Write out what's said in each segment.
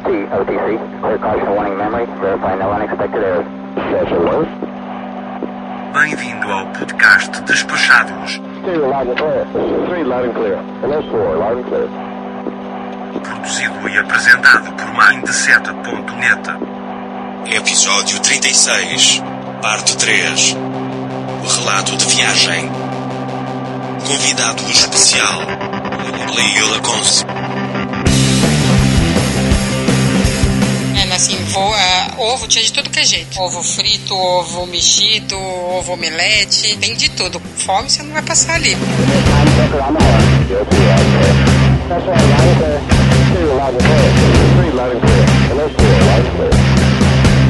LT, OTC. Clear caution warning memory. Verify no unexpected errors. Bem-vindo ao podcast Despachados, Stereo loud and clear. Three loud and clear. Hello, four loud and clear. produzido e apresentado por Mindset.net. Episódio 36, Parte 3. O relato de viagem. Convidado especial, Leila Conce. Assim, vo- ah, ovo tinha de tudo que é jeito. Ovo frito, ovo mexido, ovo omelete, tem de tudo. Fome você não vai passar ali. Time checker on the horn. Yes, we are clear. That's right, loud and clear. Stereo loud and clear. Three loud and clear. Hello, four loud and clear.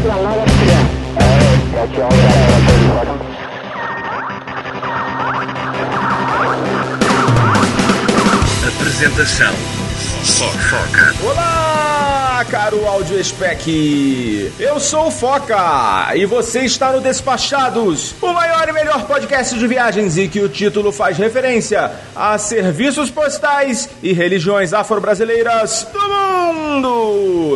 Yeah, loud and clear. All right, got you all set up in 30 seconds. Apresentação. Foca. Olá, caro Audio Spec! Eu sou o Foca e você está no Despachados, o maior e melhor podcast de viagens e que o título faz referência a serviços postais e religiões afro-brasileiras do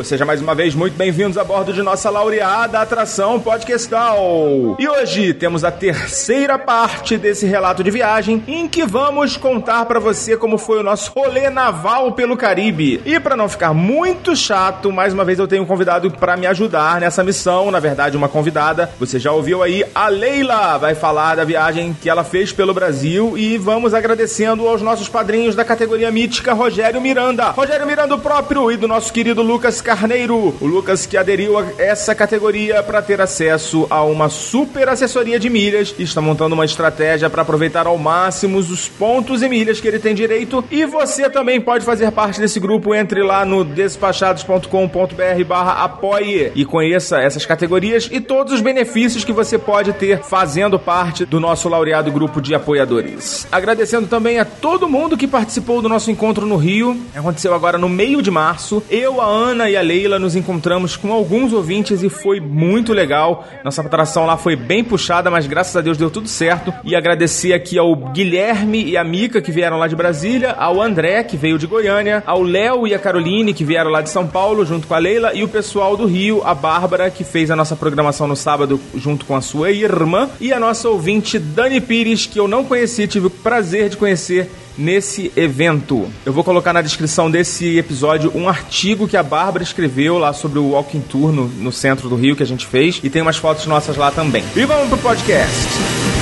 Seja mais uma vez muito bem-vindos a bordo de nossa laureada atração podcastal. E hoje temos a terceira parte desse relato de viagem em que vamos contar para você como foi o nosso rolê naval pelo Caribe. E para não ficar muito chato, mais uma vez eu tenho um convidado para me ajudar nessa missão, na verdade uma convidada. Você já ouviu aí a Leila vai falar da viagem que ela fez pelo Brasil e vamos agradecendo aos nossos padrinhos da categoria mítica Rogério Miranda. Rogério Miranda próprio e do nosso querido Lucas Carneiro. O Lucas que aderiu a essa categoria para ter acesso a uma super assessoria de milhas está montando uma estratégia para aproveitar ao máximo os pontos e milhas que ele tem direito. E você também pode fazer parte desse grupo. Entre lá no despachados.com.br barra apoie e conheça essas categorias e todos os benefícios que você pode ter fazendo parte do nosso laureado grupo de apoiadores. Agradecendo também a todo mundo que participou do nosso encontro no Rio. Aconteceu agora no meio de março. Eu, a Ana e a Leila nos encontramos com alguns ouvintes e foi muito legal. Nossa atração lá foi bem puxada, mas graças a Deus deu tudo certo. E agradecer aqui ao Guilherme e a Mica que vieram lá de Brasília, ao André que veio de Goiânia, ao Léo e a Caroline que vieram lá de São Paulo junto com a Leila e o pessoal do Rio, a Bárbara que fez a nossa programação no sábado junto com a sua irmã e a nossa ouvinte Dani Pires que eu não conheci, tive o prazer de conhecer nesse evento. Eu vou colocar na descrição desse episódio um artigo que a Bárbara escreveu lá sobre o Walking Tour no, no centro do Rio que a gente fez e tem umas fotos nossas lá também. E vamos pro podcast.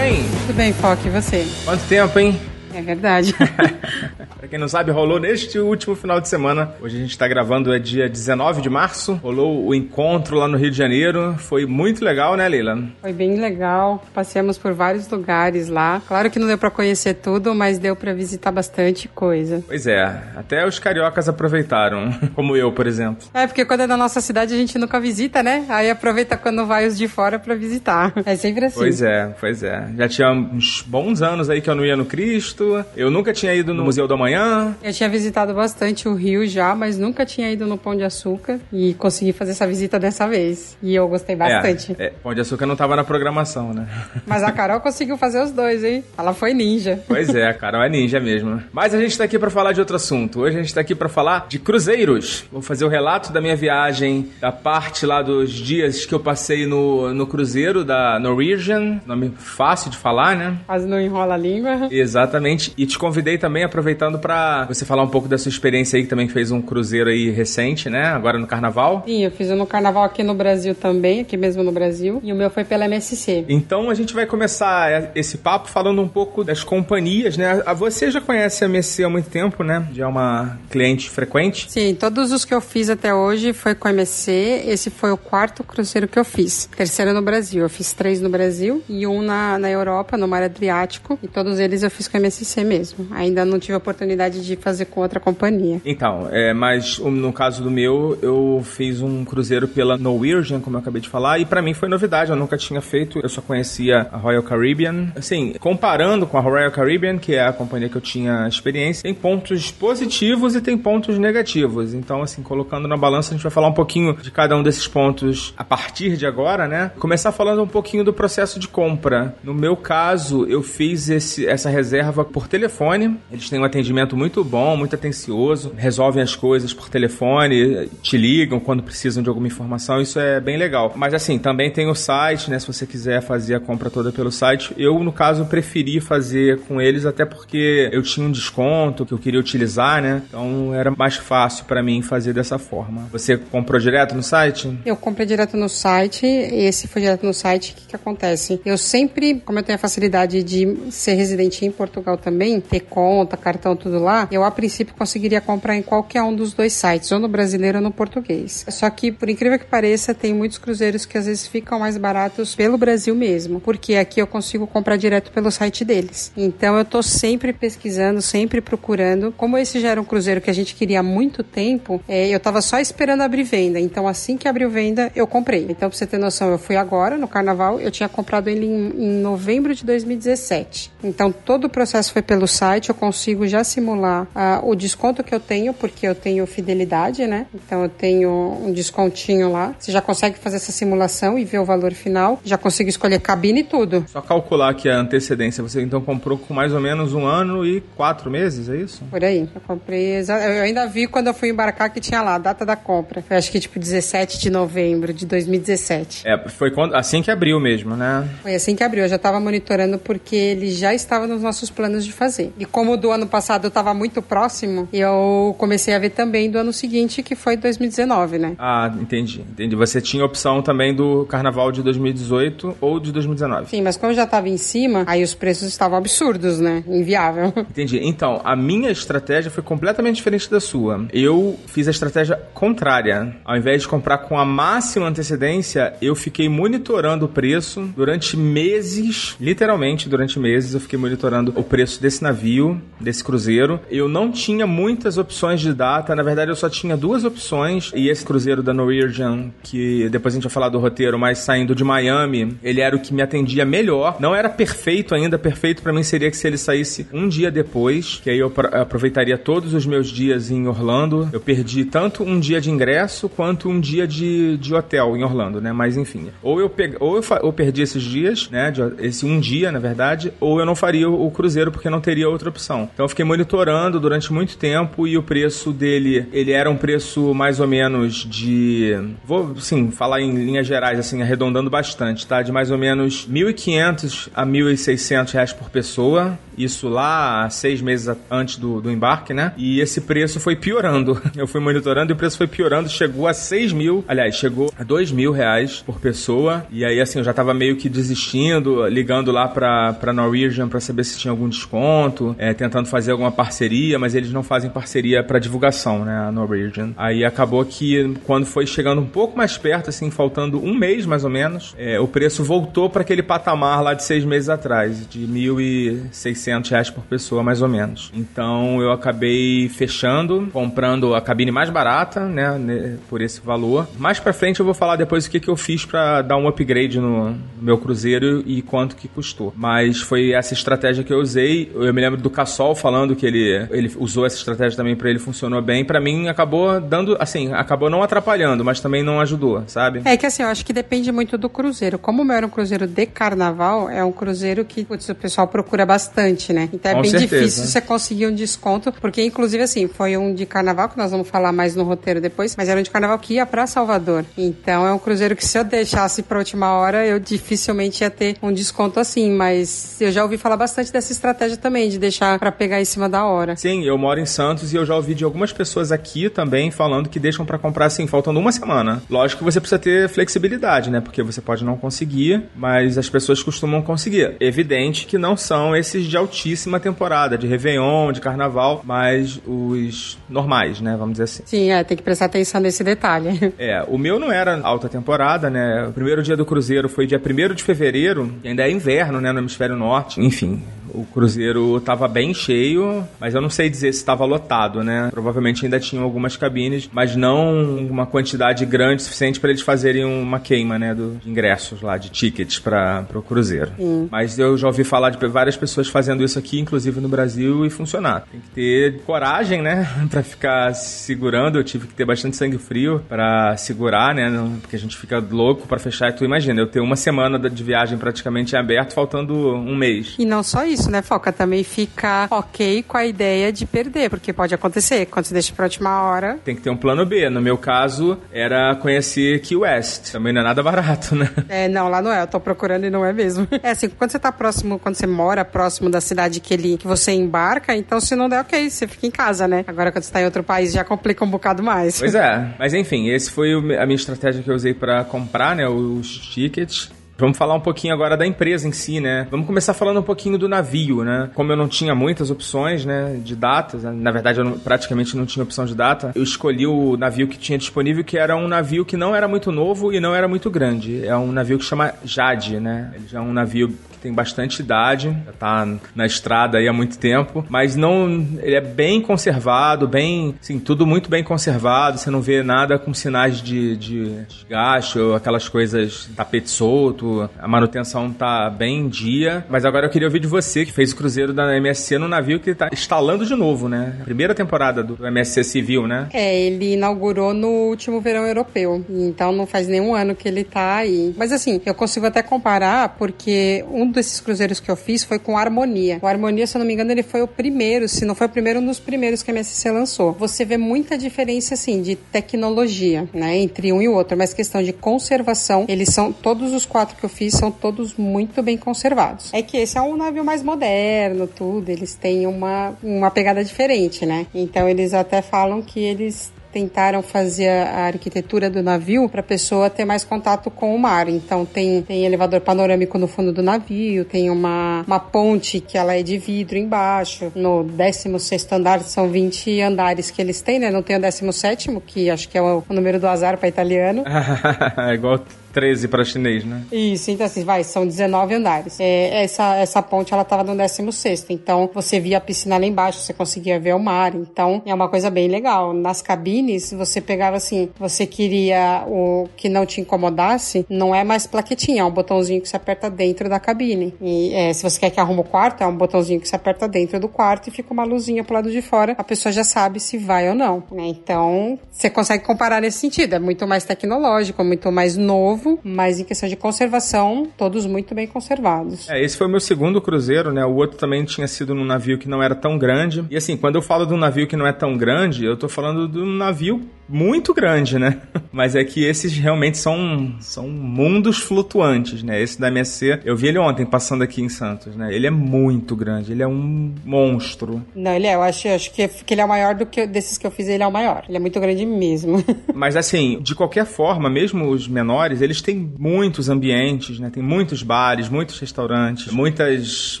E você? Quanto tempo, hein? É verdade. Pra quem não sabe, rolou neste último final de semana. Hoje a gente tá gravando, é dia 19 de março. Rolou o encontro lá no Rio de Janeiro. Foi muito legal, né, Leila? Foi bem legal. Passeamos por vários lugares lá. Claro que não deu pra conhecer tudo, mas deu pra visitar bastante coisa. Pois é, até os cariocas aproveitaram. Como eu, por exemplo. É, porque quando é da nossa cidade a gente nunca visita, né? Aí aproveita quando vai os de fora pra visitar. É sempre assim. Pois é, pois é. Já tinha uns bons anos aí que eu não ia no Cristo. Eu nunca tinha ido no Museu da Manhã. Eu tinha visitado bastante o Rio já, mas nunca tinha ido no Pão de Açúcar e consegui fazer essa visita dessa vez. E eu gostei bastante. É, é, Pão de Açúcar não tava na programação, né? Mas a Carol conseguiu fazer os dois, hein? Ela foi ninja. Pois é, a Carol é ninja mesmo. Mas a gente tá aqui pra falar de outro assunto. Hoje a gente tá aqui pra falar de cruzeiros. Vou fazer o relato da minha viagem, da parte lá dos dias que eu passei no, no cruzeiro da Norwegian. Nome fácil de falar, né? Quase não enrola a língua. Exatamente. E te convidei também, aproveitando convidando para você falar um pouco da sua experiência aí, que também fez um cruzeiro aí recente, né? Agora no Carnaval. Sim, eu fiz um no Carnaval aqui no Brasil também, aqui mesmo no Brasil, e o meu foi pela MSC. Então a gente vai começar esse papo falando um pouco das companhias, né? Você já conhece a MSC há muito tempo, né? Já é uma cliente frequente. Sim, todos os que eu fiz até hoje foi com a MSC. Esse foi o quarto cruzeiro que eu fiz. Terceiro no Brasil. Eu fiz três no Brasil e um na, na Europa, no Mar Adriático. E todos eles eu fiz com a MSC mesmo. Ainda não tive a oportunidade de fazer com outra companhia. Então, é, mas no caso do meu, eu fiz um cruzeiro pela Norwegian, como eu acabei de falar, e para mim foi novidade. Eu nunca tinha feito, eu só conhecia a Royal Caribbean. Assim, comparando com a Royal Caribbean, que é a companhia que eu tinha experiência, tem pontos positivos e tem pontos negativos. Então, assim, colocando na balança, a gente vai falar um pouquinho de cada um desses pontos a partir de agora, né? Começar falando um pouquinho do processo de compra. No meu caso, eu fiz esse, essa reserva por telefone. Eles têm um atendimento muito bom, muito atencioso, resolvem as coisas por telefone, te ligam quando precisam de alguma informação. Isso é bem legal. Mas, assim, também tem o site, né? Se você quiser fazer a compra toda pelo site. Eu, no caso, preferi fazer com eles, até porque eu tinha um desconto que eu queria utilizar, né? Então era mais fácil para mim fazer dessa forma. Você comprou direto no site? Eu comprei direto no site, esse foi direto no site. O que, que acontece? Eu sempre, como eu tenho a facilidade de ser residente em Portugal também, ter conta, cartão, tudo lá, eu a princípio conseguiria comprar em qualquer um dos dois sites, ou no brasileiro ou no português. Só que, por incrível que pareça, tem muitos cruzeiros que às vezes ficam mais baratos pelo Brasil mesmo, porque aqui eu consigo comprar direto pelo site deles. Então eu tô sempre pesquisando, sempre procurando. Como esse já era um cruzeiro que a gente queria há muito tempo, é, eu tava só esperando abrir venda. Então assim que abriu venda, eu comprei. Então, pra você ter noção, eu fui agora no carnaval, eu tinha comprado ele em, em novembro de 2017. Então todo o processo foi pelo site, eu consigo já simular uh, o desconto que eu tenho, porque eu tenho fidelidade, né? Então eu tenho um descontinho lá. Você já consegue fazer essa simulação e ver o valor final. Já consigo escolher cabine e tudo. Só calcular que a antecedência você então comprou com mais ou menos um ano e quatro meses, é isso? Por aí. Eu comprei. Eu ainda vi quando eu fui embarcar que tinha lá a data da compra. Foi acho que tipo 17 de novembro de 2017. É, foi quando, assim que abriu mesmo, né? Foi assim que abriu. Eu já estava monitorando porque ele já estava nos nossos planos de fazer. E como do ano passado eu estava muito próximo, eu comecei a ver também do ano seguinte, que foi 2019, né? Ah, entendi. Entendi. Você tinha opção também do carnaval de 2018 ou de 2019. Sim, mas como já estava em cima, aí os preços estavam absurdos, né? Inviável. Entendi. Então, a minha estratégia foi completamente diferente da sua. Eu fiz a estratégia contrária. Ao invés de comprar com a máxima antecedência, eu fiquei monitorando o preço durante meses, literalmente durante meses, eu fiquei monitorando o preço desse navio, desse cruzeiro. Eu não tinha muitas opções de data, na verdade eu só tinha duas opções, e esse cruzeiro da Norwegian, que depois a gente vai falar do roteiro, mas saindo de Miami, ele era o que me atendia melhor. Não era perfeito ainda, perfeito para mim seria que se ele saísse um dia depois, que aí eu aproveitaria todos os meus dias em Orlando. Eu perdi tanto um dia de ingresso quanto um dia de, de hotel em Orlando, né? Mas enfim, ou eu, ou eu, perdi esses dias, né? De... Esse um dia, na verdade, ou eu não faria o cruzeiro porque não teria outra opção. Então eu fiquei monitorando durante muito tempo e o preço dele, ele era um preço mais ou menos de, vou, sim, falar em linhas gerais, assim, arredondando bastante, tá? De mais ou menos 1.500 a 1.600 reais por pessoa. Isso lá seis meses antes do, do embarque, né? E esse preço foi piorando. Eu fui monitorando e o preço foi piorando, chegou a 6 mil, aliás, chegou a 2 mil reais por pessoa. E aí, assim, eu já tava meio que desistindo, ligando lá pra, pra Norwegian pra saber se tinha algum desconto, é, tentando fazer alguma parceria, mas eles não fazem parceria para divulgação, né? A Norwegian. Aí acabou que quando foi chegando um pouco mais perto, assim, faltando um mês mais ou menos, é, o preço voltou para aquele patamar lá de seis meses atrás, de 1.600 reais por pessoa, mais ou menos. Então eu acabei fechando, comprando a cabine mais barata, né, por esse valor. Mais pra frente eu vou falar depois o que, que eu fiz para dar um upgrade no meu cruzeiro e quanto que custou. Mas foi essa estratégia que eu usei. Eu me lembro do Cassol falando que ele, ele usou essa estratégia também para ele funcionou bem. Para mim acabou dando, assim, acabou não atrapalhando, mas também não ajudou, sabe? É que assim, eu acho que depende muito do cruzeiro. Como o meu era um cruzeiro de carnaval, é um cruzeiro que putz, o pessoal procura bastante, né? Então é Com bem certeza. difícil você conseguir um desconto, porque inclusive assim, foi um de carnaval, que nós vamos falar mais no roteiro depois, mas era um de carnaval que ia para Salvador. Então é um cruzeiro que se eu deixasse pra última hora, eu dificilmente ia ter um desconto assim, mas eu já ouvi falar bastante dessa estratégia também, de deixar para pegar em cima cima da hora. Sim, eu moro em Santos e eu já ouvi de algumas pessoas aqui também falando que deixam para comprar assim, faltando uma semana. Lógico que você precisa ter flexibilidade, né? Porque você pode não conseguir, mas as pessoas costumam conseguir. Evidente que não são esses de altíssima temporada, de Réveillon, de Carnaval, mas os normais, né? Vamos dizer assim. Sim, é, tem que prestar atenção nesse detalhe. É, o meu não era alta temporada, né? O primeiro dia do cruzeiro foi dia 1 de fevereiro, ainda é inverno, né? No hemisfério norte. Enfim, o cruzeiro estava bem cheio, mas eu não sei dizer se estava lotado, né? Provavelmente ainda tinham algumas cabines, mas não uma quantidade grande suficiente para eles fazerem uma queima, né, do, de ingressos lá, de tickets para o cruzeiro. Hum. Mas eu já ouvi falar de várias pessoas fazendo isso aqui, inclusive no Brasil, e funcionar. Tem que ter coragem, né, para ficar segurando. Eu tive que ter bastante sangue frio para segurar, né, porque a gente fica louco para fechar. E tu imagina, eu ter uma semana de viagem praticamente em aberto, faltando um mês. E não só isso, né, Foca? Também fica ok com a ideia de perder, porque pode acontecer. Quando você deixa pra última hora. Tem que ter um plano B. No meu caso, era conhecer Key West. Também não é nada barato, né? É, não, lá não é. Eu tô procurando e não é mesmo. É assim, quando você tá próximo, quando você mora próximo da cidade que, ele, que você embarca, então se não der, ok, você fica em casa, né? Agora quando você tá em outro país já complica um bocado mais. Pois é. Mas enfim, esse foi a minha estratégia que eu usei para comprar, né, os tickets. Vamos falar um pouquinho agora da empresa em si, né? Vamos começar falando um pouquinho do navio, né? Como eu não tinha muitas opções, né, de datas, né? na verdade eu não, praticamente não tinha opção de data, eu escolhi o navio que tinha disponível, que era um navio que não era muito novo e não era muito grande. É um navio que chama Jade, né? Ele já é um navio tem bastante idade, já tá na estrada aí há muito tempo, mas não, ele é bem conservado, bem, sim, tudo muito bem conservado, você não vê nada com sinais de, de desgaste ou aquelas coisas tapete solto, a manutenção tá bem em dia. Mas agora eu queria ouvir de você, que fez o cruzeiro da MSC no navio que tá instalando de novo, né? Primeira temporada do MSC Civil, né? É, ele inaugurou no último verão europeu. Então não faz nenhum ano que ele tá aí. Mas assim, eu consigo até comparar porque um desses cruzeiros que eu fiz foi com Harmonia. O Harmonia, se eu não me engano, ele foi o primeiro, se não foi o primeiro, um dos primeiros que a MSC lançou. Você vê muita diferença, assim, de tecnologia, né? Entre um e o outro. Mas questão de conservação, eles são todos os quatro que eu fiz são todos muito bem conservados. É que esse é um navio mais moderno, tudo, eles têm uma, uma pegada diferente, né? Então eles até falam que eles tentaram fazer a arquitetura do navio para a pessoa ter mais contato com o mar. Então tem, tem elevador panorâmico no fundo do navio, tem uma, uma ponte que ela é de vidro embaixo. No 16 andar são 20 andares que eles têm, né? Não tem o 17, que acho que é o, o número do azar para italiano. é igual 13 para chinês, né? Isso, então assim, vai, são 19 andares. É, essa, essa ponte, ela tava no 16 então você via a piscina lá embaixo, você conseguia ver o mar, então é uma coisa bem legal. Nas cabines, você pegava assim, você queria o que não te incomodasse, não é mais plaquetinha, é um botãozinho que você aperta dentro da cabine. E é, se você quer que arruma o quarto, é um botãozinho que você aperta dentro do quarto e fica uma luzinha pro lado de fora, a pessoa já sabe se vai ou não, né? Então, você consegue comparar nesse sentido, é muito mais tecnológico, muito mais novo, novo, mas em questão de conservação, todos muito bem conservados. É, esse foi o meu segundo cruzeiro, né? O outro também tinha sido num navio que não era tão grande. E assim, quando eu falo de um navio que não é tão grande, eu tô falando de um navio muito grande, né? Mas é que esses realmente são, são mundos flutuantes, né? Esse da MSC, eu vi ele ontem passando aqui em Santos, né? Ele é muito grande, ele é um monstro. Não, ele é, eu acho, acho que, que ele é o maior do que desses que eu fiz, ele é o maior. Ele é muito grande mesmo. Mas assim, de qualquer forma, mesmo os menores, eles têm muitos ambientes, né? Tem muitos bares, muitos restaurantes, muitas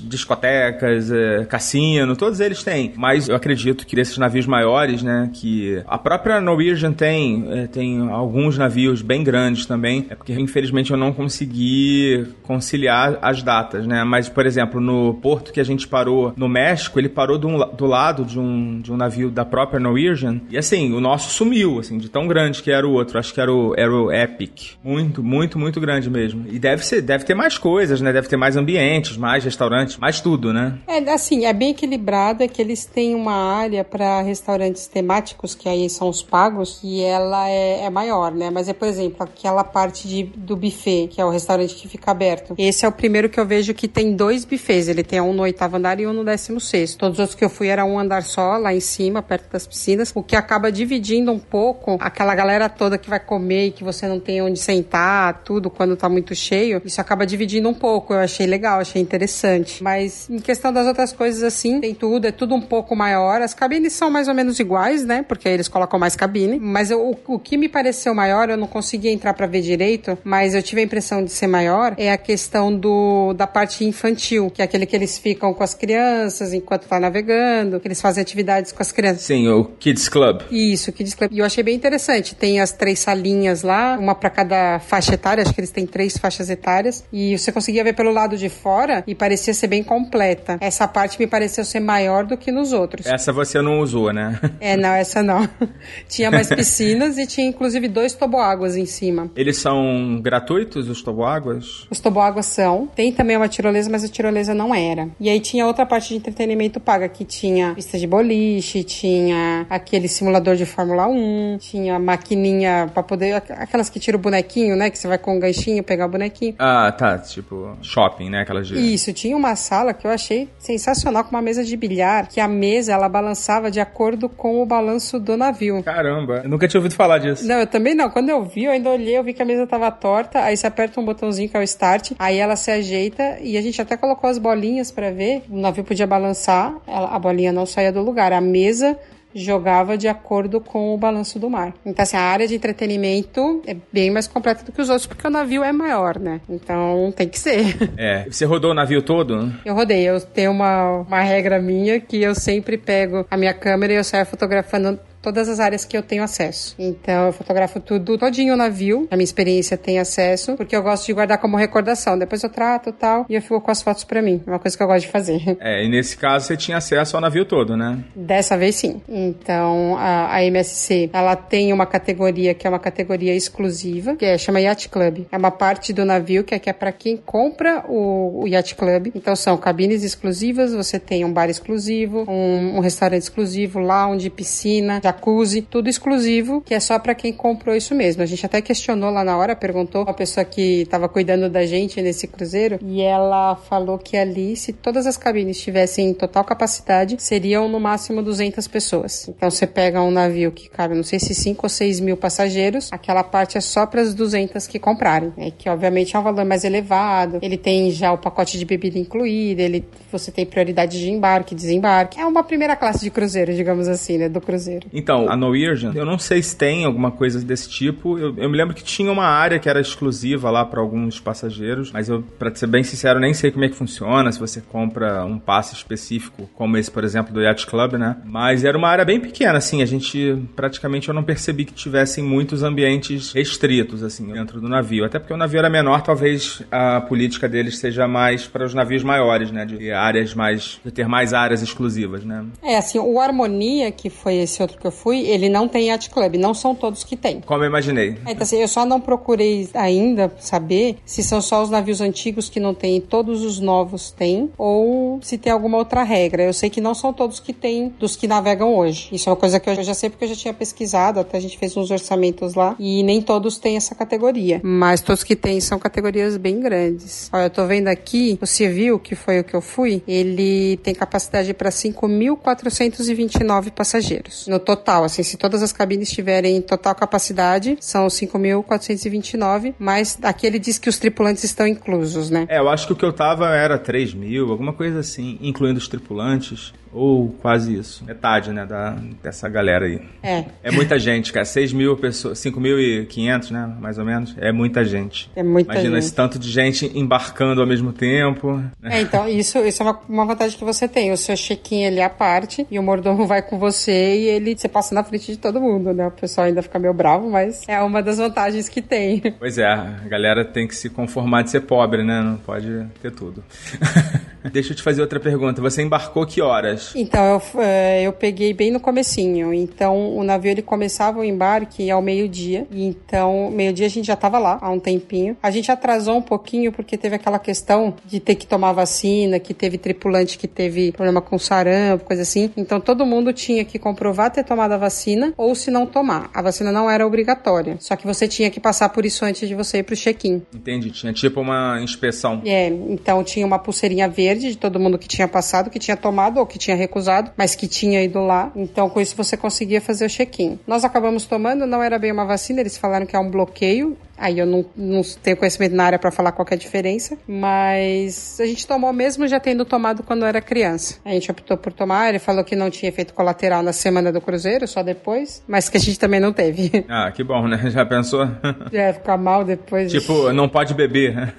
discotecas, é, cassino, todos eles têm. Mas eu acredito que desses navios maiores, né? Que a própria Norwegian tem, é, tem alguns navios bem grandes também, é porque infelizmente eu não consegui conciliar as datas, né? Mas, por exemplo, no porto que a gente parou no México, ele parou do, do lado de um, de um navio da própria Norwegian, e assim, o nosso sumiu, assim, de tão grande que era o outro, acho que era o, era o Epic. Muito, muito, muito grande mesmo. E deve ser, deve ter mais coisas, né? Deve ter mais ambientes, mais restaurantes, mais tudo, né? É, assim, é bem equilibrado, é que eles têm uma área para restaurantes temáticos, que aí são os pagos, que ela é, é, maior, né? Mas é, por exemplo, aquela parte de, do buffet, que é o restaurante que fica aberto. Esse é o primeiro que eu vejo que tem dois buffets. Ele tem um no oitavo andar e um no décimo sexto. Todos os outros que eu fui era um andar só, lá em cima, perto das piscinas, o que acaba dividindo um pouco aquela galera toda que vai comer e que você não tem onde sentar tudo, quando tá muito cheio, isso acaba dividindo um pouco. Eu achei legal, achei interessante. Mas em questão das outras coisas, assim, tem tudo, é tudo um pouco maior. As cabines são mais ou menos iguais, né? Porque eles colocam mais cabine. Mas eu, o, o que me pareceu maior, eu não consegui entrar para ver direito, mas eu tive a impressão de ser maior, é a questão do da parte infantil, que é aquele que eles ficam com as crianças enquanto tá navegando, que eles fazem atividades com as crianças. Sim, o Kids Club. Isso, Kids Club. E eu achei bem interessante. Tem as três salinhas lá, uma para cada faixa etária, acho que eles têm três faixas etárias, e você conseguia ver pelo lado de fora e parecia ser bem completa. Essa parte me pareceu ser maior do que nos outros. Essa você não usou, né? É, não, essa não. tinha mais piscinas e tinha inclusive dois toboáguas em cima. Eles são gratuitos, os toboáguas? Os toboáguas são. Tem também uma tirolesa, mas a tirolesa não era. E aí tinha outra parte de entretenimento paga, que tinha pista de boliche, tinha aquele simulador de Fórmula 1, tinha maquininha pra poder. Aquelas que tira o bonequinho, né? Que você vai com um ganchinho pegar o bonequinho. Ah, tá. Tipo, shopping, né? Aquelas de... Isso, tinha uma sala que eu achei sensacional com uma mesa de bilhar, que a mesa ela balançava de acordo com o balanço do navio. Caramba, eu nunca tinha ouvido falar disso. Não, eu também não. Quando eu vi, eu ainda olhei, eu vi que a mesa tava torta, aí você aperta um botãozinho que é o start, aí ela se ajeita e a gente até colocou as bolinhas para ver. O navio podia balançar, a bolinha não saía do lugar. A mesa jogava de acordo com o balanço do mar. Então, assim, a área de entretenimento é bem mais completa do que os outros, porque o navio é maior, né? Então, tem que ser. É. Você rodou o navio todo? Eu rodei. Eu tenho uma, uma regra minha que eu sempre pego a minha câmera e eu saio fotografando todas as áreas que eu tenho acesso. Então eu fotografo tudo todinho o navio, a minha experiência tem acesso, porque eu gosto de guardar como recordação. Depois eu trato tal e eu fico com as fotos para mim. É uma coisa que eu gosto de fazer. É, e nesse caso você tinha acesso ao navio todo, né? Dessa vez sim. Então a, a MSC, ela tem uma categoria que é uma categoria exclusiva, que é chama Yacht Club. É uma parte do navio que é, que é para quem compra o, o Yacht Club. Então são cabines exclusivas, você tem um bar exclusivo, um, um restaurante exclusivo, lounge, piscina, jacuzzi, tudo exclusivo, que é só para quem comprou isso mesmo. A gente até questionou lá na hora, perguntou a pessoa que estava cuidando da gente nesse cruzeiro, e ela falou que ali, se todas as cabines tivessem total capacidade, seriam no máximo 200 pessoas. Então você pega um navio que cabe, não sei se 5 ou 6 mil passageiros, aquela parte é só para as 200 que comprarem, né? que obviamente é um valor mais elevado. Ele tem já o pacote de bebida incluído, ele, você tem prioridade de embarque, desembarque. É uma primeira classe de cruzeiro, digamos assim, né, do cruzeiro. Então, a Norwegian, eu não sei se tem alguma coisa desse tipo. Eu, eu me lembro que tinha uma área que era exclusiva lá para alguns passageiros, mas eu, para ser bem sincero, nem sei como é que funciona, se você compra um passe específico, como esse, por exemplo, do Yacht Club, né? Mas era uma área bem pequena, assim, a gente praticamente eu não percebi que tivessem muitos ambientes restritos, assim, dentro do navio. Até porque o navio era menor, talvez a política deles seja mais para os navios maiores, né? De áreas mais. de ter mais áreas exclusivas, né? É, assim, o Harmonia, que foi esse outro que eu fui, ele não tem yacht club, não são todos que tem. Como eu imaginei. É, então, assim, eu só não procurei ainda saber se são só os navios antigos que não tem e todos os novos têm, ou se tem alguma outra regra. Eu sei que não são todos que tem dos que navegam hoje. Isso é uma coisa que eu já sei porque eu já tinha pesquisado, até a gente fez uns orçamentos lá, e nem todos têm essa categoria. Mas todos que têm são categorias bem grandes. Olha, eu tô vendo aqui, o Civil, que foi o que eu fui, ele tem capacidade para 5.429 passageiros no total, assim, se todas as cabines tiverem total capacidade, são 5.429, mas aqui ele diz que os tripulantes estão inclusos, né? É, eu acho que o que eu tava era 3 mil, alguma coisa assim, incluindo os tripulantes. Ou quase isso. Metade, né, da, dessa galera aí. É. É muita gente, cara. 6 mil pessoas, 5.500, né, mais ou menos. É muita gente. É muita Imagina gente. esse tanto de gente embarcando ao mesmo tempo. né? É, então, isso, isso é uma, uma vantagem que você tem. O seu check-in ele é à parte e o mordomo vai com você e ele você passa na frente de todo mundo, né? O pessoal ainda fica meio bravo, mas é uma das vantagens que tem. Pois é, a galera tem que se conformar de ser pobre, né? Não pode ter tudo. Deixa eu te fazer outra pergunta. Você embarcou que horas? Então, eu, eh, eu peguei bem no comecinho. Então, o navio ele começava o embarque ao meio-dia. Então, meio-dia a gente já estava lá há um tempinho. A gente atrasou um pouquinho porque teve aquela questão de ter que tomar vacina, que teve tripulante que teve problema com sarampo, coisa assim. Então, todo mundo tinha que comprovar ter tomado a vacina ou se não tomar. A vacina não era obrigatória. Só que você tinha que passar por isso antes de você ir pro check-in. Entendi, tinha tipo uma inspeção. É, então tinha uma pulseirinha verde verde de todo mundo que tinha passado, que tinha tomado ou que tinha recusado, mas que tinha ido lá. Então, com isso você conseguia fazer o check-in. Nós acabamos tomando, não era bem uma vacina, eles falaram que é um bloqueio Aí eu não, não tenho conhecimento na área para falar qual é a diferença, mas a gente tomou mesmo já tendo tomado quando era criança. A gente optou por tomar, ele falou que não tinha efeito colateral na semana do cruzeiro, só depois, mas que a gente também não teve. Ah, que bom, né? Já pensou? É, ficar mal depois. Tipo, não pode beber.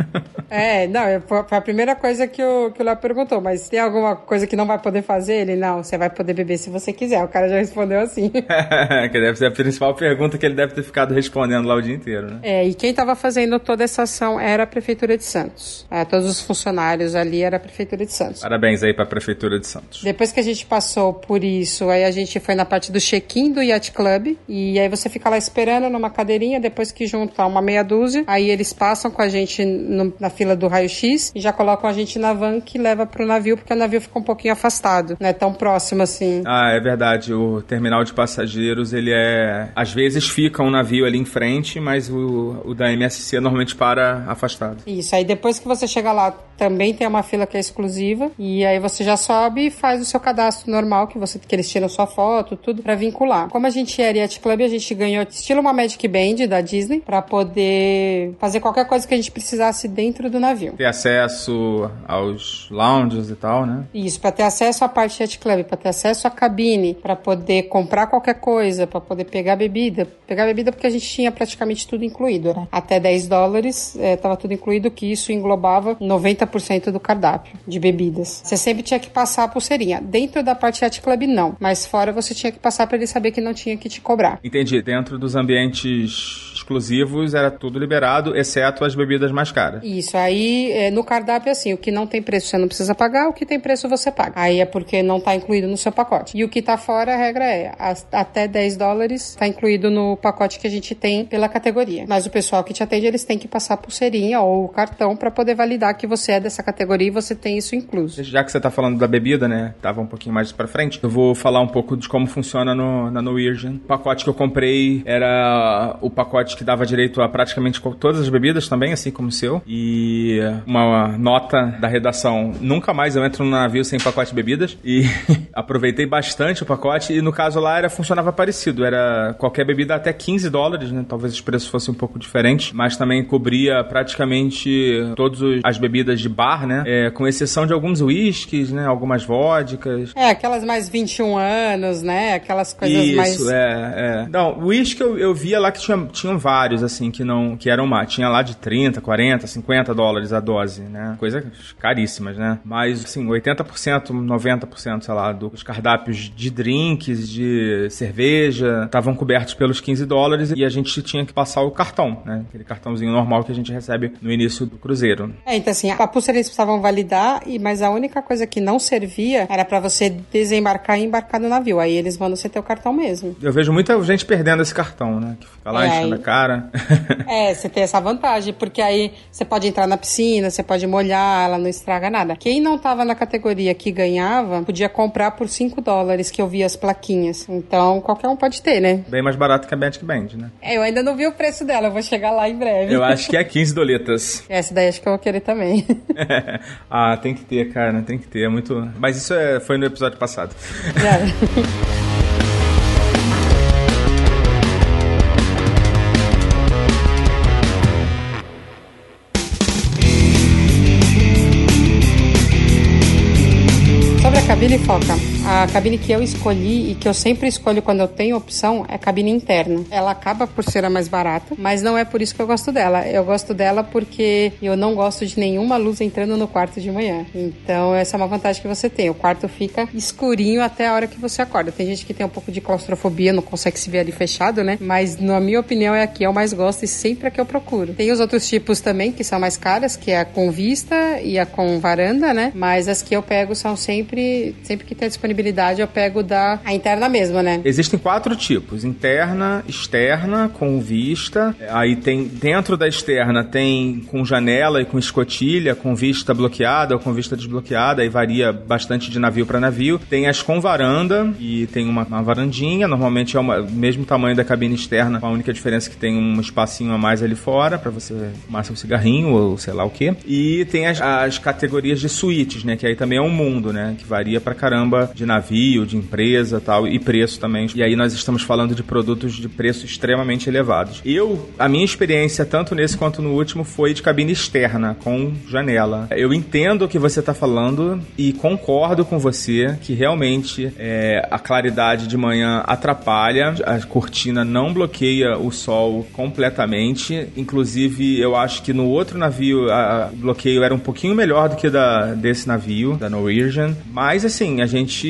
É, não, foi a primeira coisa que o, que o Léo perguntou, mas tem alguma coisa que não vai poder fazer? Ele, não, você vai poder beber se você quiser. O cara já respondeu assim. que deve ser a principal pergunta que ele deve ter ficado respondendo lá o dia inteiro, né? É, e quem estava fazendo toda essa ação era a Prefeitura de Santos. É, todos os funcionários ali era a Prefeitura de Santos. Parabéns aí para a Prefeitura de Santos. Depois que a gente passou por isso, aí a gente foi na parte do check-in do Yacht Club, e aí você fica lá esperando numa cadeirinha, depois que junta uma meia dúzia, aí eles passam com a gente no, na fila do raio-x e já colocam a gente na van que leva pro navio, porque o navio fica um pouquinho afastado, não é tão próximo assim. Ah, é verdade. O terminal de passageiros, ele é. Às vezes fica um navio ali em frente, mas o, o da MSC normalmente para afastado. Isso, aí depois que você chega lá, também tem uma fila que é exclusiva, e aí você já sobe e faz o seu cadastro normal, que você que eles tiram sua foto, tudo, para vincular. Como a gente era Yacht Club, a gente ganhou estilo uma Magic Band da Disney, para poder fazer qualquer coisa que a gente precisasse dentro do navio. Ter acesso aos lounges e tal, né? Isso, para ter acesso à parte Yacht Club, para ter acesso à cabine, para poder comprar qualquer coisa, para poder pegar bebida. Pegar bebida porque a gente tinha praticamente tudo incluído, né? Até 10 dólares estava tudo incluído, que isso englobava 90% do cardápio de bebidas. Você sempre tinha que passar a pulseirinha. Dentro da parte Yacht Club, não. Mas fora você tinha que passar para ele saber que não tinha que te cobrar. Entendi. Dentro dos ambientes exclusivos era tudo liberado, exceto as bebidas mais caras. Isso, aí é, no cardápio é assim, o que não tem preço você não precisa pagar, o que tem preço você paga. Aí é porque não está incluído no seu pacote. E o que está fora, a regra é, até 10 dólares está incluído no pacote que a gente tem pela categoria. Mas o pessoal que te atende, eles têm que passar a pulseirinha ou o cartão para poder validar que você é dessa categoria e você tem isso incluso. Já que você está falando da bebida, né, tava um pouquinho mais para frente, eu vou falar um pouco de como funciona no, na Norwegian. O pacote que eu comprei era o pacote que dava direito a praticamente todas as bebidas também, assim como o seu. E uma nota da redação: nunca mais eu entro no navio sem pacote de bebidas. E aproveitei bastante o pacote. E no caso lá era funcionava parecido: era qualquer bebida até 15 dólares, né? Talvez os preços fossem um pouco diferentes, mas também cobria praticamente todas as bebidas de bar, né? É, com exceção de alguns whiskies, né? Algumas vodkas. É, aquelas mais 21 anos, né? Aquelas coisas Isso, mais. Isso, é, é. Não, whisky eu, eu via lá que tinha, tinham vários, assim, que não que eram má. Tinha lá de 30, 40, 50 dólares a dose, né? Coisas caríssimas, né? Mas, assim, 80%, 90%, sei lá, dos cardápios de drinks, de cerveja, estavam cobertos pelos 15 dólares e a gente tinha que passar o cartão, né? Aquele cartãozinho normal que a gente recebe no início do cruzeiro. É, então assim, a pulseira eles precisavam validar, e, mas a única coisa que não servia era para você desembarcar e embarcar no navio. Aí eles mandam você ter o cartão mesmo. Eu vejo muita gente perdendo esse cartão, né? Que fica lá É, enchendo a cara. É, você tem essa vantagem, porque aí você pode entrar na piscina, você pode molhar, ela não estraga nada. Quem não tava na categoria que ganhava, podia comprar por 5 dólares, que eu vi as plaquinhas. Então, qualquer um pode ter, né? Bem mais barato que a Magic Band, né? É, eu ainda não vi o preço dela, eu vou chegar lá em breve. Eu acho que é 15 doletas. Essa daí acho que eu vou querer também. ah, tem que ter, cara, tem que ter. É muito. Mas isso é- foi no episódio passado. É. Cabine, Foca. A cabine que eu escolhi e que eu sempre escolho quando eu tenho opção é cabine interna. Ela acaba por ser a mais barata, mas não é por isso que eu gosto dela. Eu gosto dela porque eu não gosto de nenhuma luz entrando no quarto de manhã. Então, essa é uma vantagem que você tem. O quarto fica escurinho até a hora que você acorda. Tem gente que tem um pouco de claustrofobia, não consegue se ver ali fechado, né? Mas, na minha opinião, é a que eu mais gosto e sempre a que eu procuro. Tem os outros tipos também, que são mais caras, que é a com vista e a com varanda, né? Mas as que eu pego são sempre sempre, que tem disponibilidade, eu pego da a interna mesmo, né? Existem quatro tipos: interna, externa, com vista. Aí tem dentro da externa tem com janela e com escotilha, com vista bloqueada ou com vista desbloqueada. Aí varia bastante de navio para navio. Tem as com varanda e tem uma, uma varandinha. Normalmente é o mesmo tamanho da cabine externa, com a única diferença é que tem um espacinho a mais ali fora para você fumar seu cigarrinho ou sei lá o que. E tem as, as categorias de suítes, né? Que aí também é um mundo, né? Que varia pra caramba de navio, de empresa tal, e preço também. E aí nós estamos falando de produtos de preço extremamente elevados. Eu, a minha experiência, tanto nesse quanto no último, foi de cabine externa, com janela. Eu entendo o que você está falando e concordo com você que realmente é, a claridade de manhã atrapalha, a cortina não bloqueia o sol completamente. Inclusive, eu acho que no outro navio o bloqueio era um pouquinho melhor do que da, desse navio, da Norwegian. Mas assim, a gente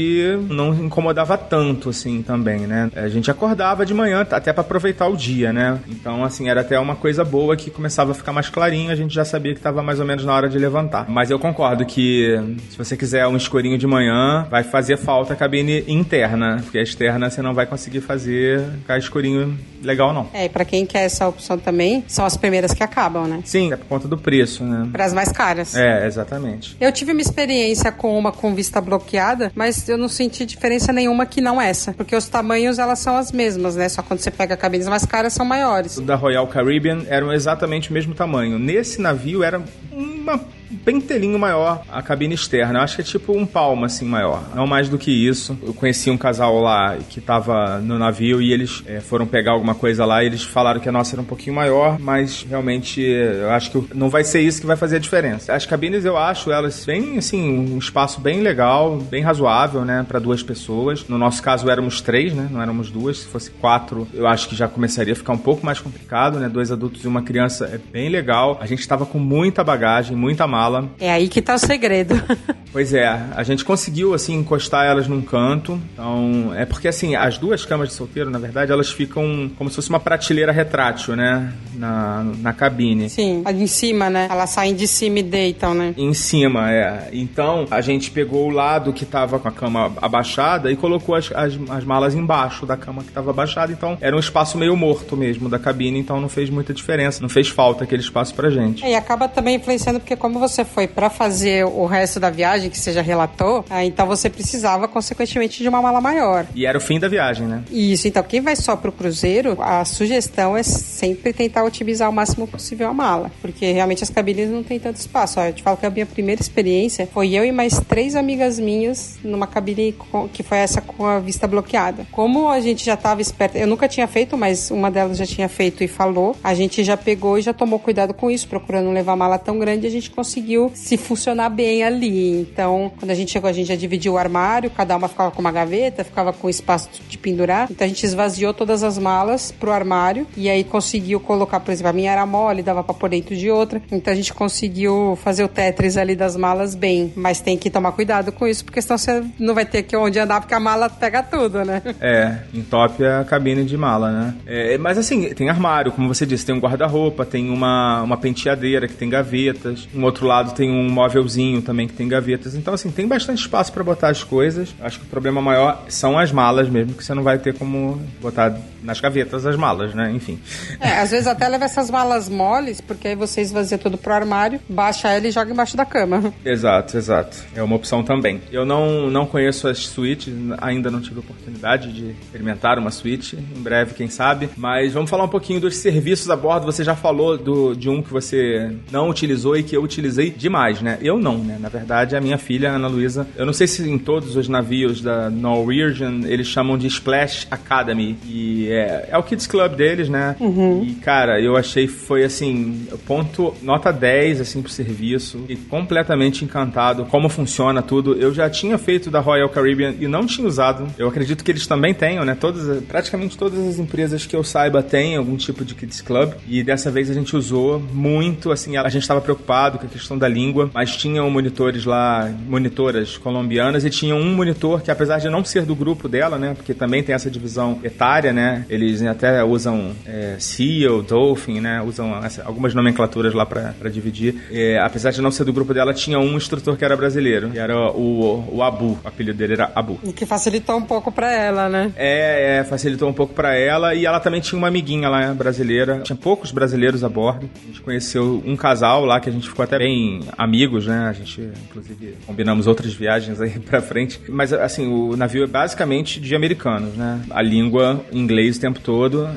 não incomodava tanto assim também, né? A gente acordava de manhã até para aproveitar o dia, né? Então, assim, era até uma coisa boa que começava a ficar mais clarinho, a gente já sabia que estava mais ou menos na hora de levantar. Mas eu concordo que se você quiser um escurinho de manhã, vai fazer falta a cabine interna, porque a externa você não vai conseguir fazer ficar escurinho legal, não. É, e pra quem quer essa opção também, são as primeiras que acabam, né? Sim, é por conta do preço, né? Para as mais caras. É, exatamente. Eu tive uma experiência com uma com vista bloqueada, mas eu não senti diferença nenhuma que não essa, porque os tamanhos elas são as mesmas, né? Só quando você pega cabines mais caras são maiores. O da Royal Caribbean eram exatamente o mesmo tamanho. Nesse navio era uma pentelinho maior a cabine externa. Eu acho que é tipo um palmo assim maior. Não mais do que isso. Eu conheci um casal lá que tava no navio e eles é, foram pegar alguma coisa lá e eles falaram que a nossa era um pouquinho maior, mas realmente eu acho que não vai ser isso que vai fazer a diferença. As cabines eu acho elas bem assim, um espaço bem legal, bem razoável, né, para duas pessoas. No nosso caso éramos três, né, não éramos duas. Se fosse quatro, eu acho que já começaria a ficar um pouco mais complicado, né? Dois adultos e uma criança é bem legal. A gente estava com muita bagagem, muita mala mala. É aí que tá o segredo. pois é, a gente conseguiu, assim, encostar elas num canto. Então, é porque, assim, as duas camas de solteiro, na verdade, elas ficam como se fosse uma prateleira retrátil, né? Na, na cabine. Sim, ali em cima, né? Elas saem de cima e deitam, né? Em cima, é. Então, a gente pegou o lado que tava com a cama abaixada e colocou as, as, as malas embaixo da cama que tava abaixada. Então, era um espaço meio morto mesmo da cabine, então não fez muita diferença. Não fez falta aquele espaço pra gente. É, e acaba também influenciando, porque como você foi para fazer o resto da viagem, que você já relatou, ah, então você precisava, consequentemente, de uma mala maior. E era o fim da viagem, né? Isso, então quem vai só pro cruzeiro, a sugestão é sempre tentar otimizar o máximo possível a mala, porque realmente as cabines não tem tanto espaço. Ó, eu te falo que a minha primeira experiência foi eu e mais três amigas minhas numa cabine que foi essa com a vista bloqueada. Como a gente já estava esperta, eu nunca tinha feito, mas uma delas já tinha feito e falou, a gente já pegou e já tomou cuidado com isso, procurando não levar mala tão grande, a gente conseguiu se funcionar bem ali. Então, quando a gente chegou, a gente já dividiu o armário, cada uma ficava com uma gaveta, ficava com espaço de pendurar. Então a gente esvaziou todas as malas pro armário e aí conseguiu colocar, por exemplo, a minha era mole, dava pra pôr dentro de outra. Então a gente conseguiu fazer o Tetris ali das malas bem. Mas tem que tomar cuidado com isso, porque senão você não vai ter que onde andar, porque a mala pega tudo, né? É, entope a cabine de mala, né? É, mas assim, tem armário, como você disse, tem um guarda-roupa, tem uma, uma penteadeira que tem gavetas, um outro lado tem um móvelzinho também que tem gavetas. Então, assim, tem bastante espaço para botar as coisas. Acho que o problema maior são as malas mesmo, que você não vai ter como botar nas gavetas as malas, né? Enfim. É, às vezes até leva essas malas moles, porque aí você esvazia tudo pro armário, baixa ela e joga embaixo da cama. Exato, exato. É uma opção também. Eu não, não conheço as suítes, ainda não tive oportunidade de experimentar uma suíte. Em breve, quem sabe. Mas vamos falar um pouquinho dos serviços a bordo. Você já falou do, de um que você não utilizou e que eu utilizei demais, né? Eu não, né? Na verdade, a minha filha, Ana Luísa, eu não sei se em todos os navios da Norwegian eles chamam de Splash Academy. E é, é o Kids Club deles, né? Uhum. E, cara, eu achei foi assim, ponto nota 10 assim pro serviço. E completamente encantado como funciona tudo. Eu já tinha feito da Royal Caribbean e não tinha usado. Eu acredito que eles também tenham, né? Todas, praticamente todas as empresas que eu saiba têm algum tipo de Kids Club. E dessa vez a gente usou muito, assim, a gente estava preocupado com a questão da língua, mas tinham monitores lá, monitoras colombianas, e tinha um monitor que, apesar de não ser do grupo dela, né? Porque também tem essa divisão etária, né? Eles até usam é, SEAL, Dolphin, né? Usam essa, algumas nomenclaturas lá para dividir. É, apesar de não ser do grupo dela, tinha um instrutor que era brasileiro, que era o, o Abu, o apelido dele era Abu. O que facilitou um pouco para ela, né? É, é, facilitou um pouco para ela e ela também tinha uma amiguinha lá brasileira. Tinha poucos brasileiros a bordo. A gente conheceu um casal lá que a gente ficou até bem amigos, né? A gente, inclusive, combinamos outras viagens aí pra frente. Mas, assim, o navio é basicamente de americanos, né? A língua inglês o tempo todo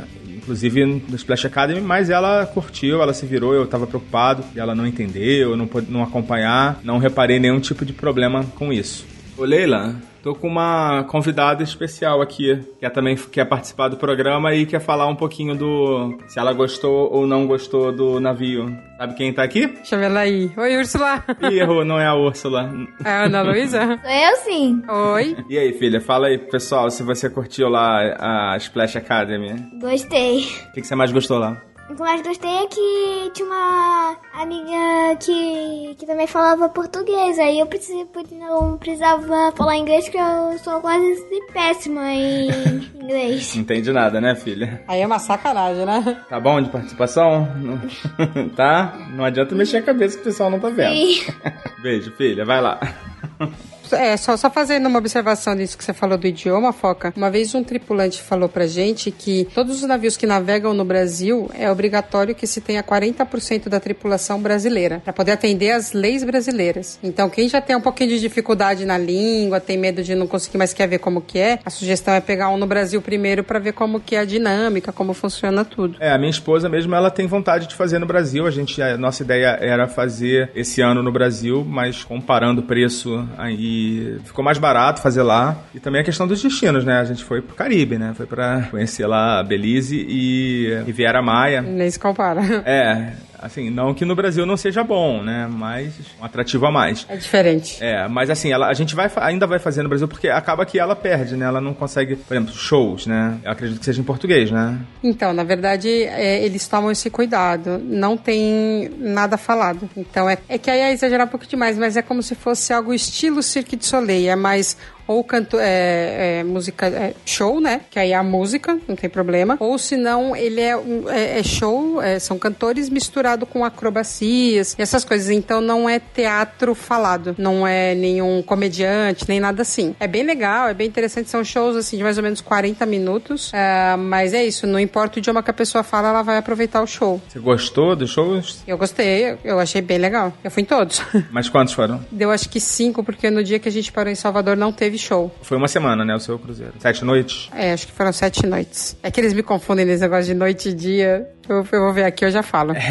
inclusive no Splash Academy, mas ela curtiu, ela se virou, eu tava preocupado, ela não entendeu, não não acompanhar, não reparei nenhum tipo de problema com isso. Ô Leila, Tô com uma convidada especial aqui, que é também quer participar do programa e quer falar um pouquinho do se ela gostou ou não gostou do navio. Sabe quem tá aqui? Chama ela aí. Oi, Úrsula. Ih, errou, não é a Úrsula. É a Ana Luísa? Sou eu sim. Oi. E aí, filha, fala aí, pessoal, se você curtiu lá a Splash Academy. Gostei. O que, que você mais gostou lá? O que eu mais gostei é que tinha uma amiga que, que também falava português. Aí eu precisava, não precisava falar inglês, porque eu sou quase péssima em inglês. Não entende nada, né, filha? Aí é uma sacanagem, né? Tá bom de participação? tá? Não adianta mexer a cabeça que o pessoal não tá vendo. Sim. Beijo, filha. Vai lá. É, só, só fazendo uma observação disso que você falou do idioma, Foca. Uma vez um tripulante falou pra gente que todos os navios que navegam no Brasil é obrigatório que se tenha 40% da tripulação brasileira, para poder atender às leis brasileiras. Então, quem já tem um pouquinho de dificuldade na língua, tem medo de não conseguir, mas quer ver como que é, a sugestão é pegar um no Brasil primeiro para ver como que é a dinâmica, como funciona tudo. É, a minha esposa mesmo, ela tem vontade de fazer no Brasil. A gente, a nossa ideia era fazer esse ano no Brasil, mas comparando o preço aí, ficou mais barato fazer lá. E também a questão dos destinos, né? A gente foi pro Caribe, né? Foi para conhecer lá Belize e Riviera Maia. Nem se compara. É, assim, não que no Brasil não seja bom, né? Mas um atrativo a mais. É diferente. É, mas assim, ela, a gente vai, ainda vai fazer no Brasil porque acaba que ela perde, né? Ela não consegue, por exemplo, shows, né? Eu acredito que seja em português, né? Então, na verdade, é, eles tomam esse cuidado. Não tem nada falado. Então, é, é que aí é exagerar um pouco demais, mas é como se fosse algo estilo Cirque de Soleil. É mais ou canto, é, é, música é, show, né? Que aí é a música, não tem problema. Ou se não, ele é, um, é, é show, é, são cantores misturado com acrobacias e essas coisas. Então não é teatro falado, não é nenhum comediante, nem nada assim. É bem legal, é bem interessante. São shows assim de mais ou menos 40 minutos. É, mas é isso, não importa o idioma que a pessoa fala, ela vai aproveitar o show. Você gostou dos shows? Eu gostei, eu achei bem legal. Eu fui em todos. Mas quantos foram? Deu acho que cinco, porque no dia que a gente parou em Salvador não teve show. Foi uma semana, né, o seu cruzeiro. Sete noites? É, acho que foram sete noites. É que eles me confundem nesse negócio de noite e dia. Eu, eu vou ver aqui, eu já falo.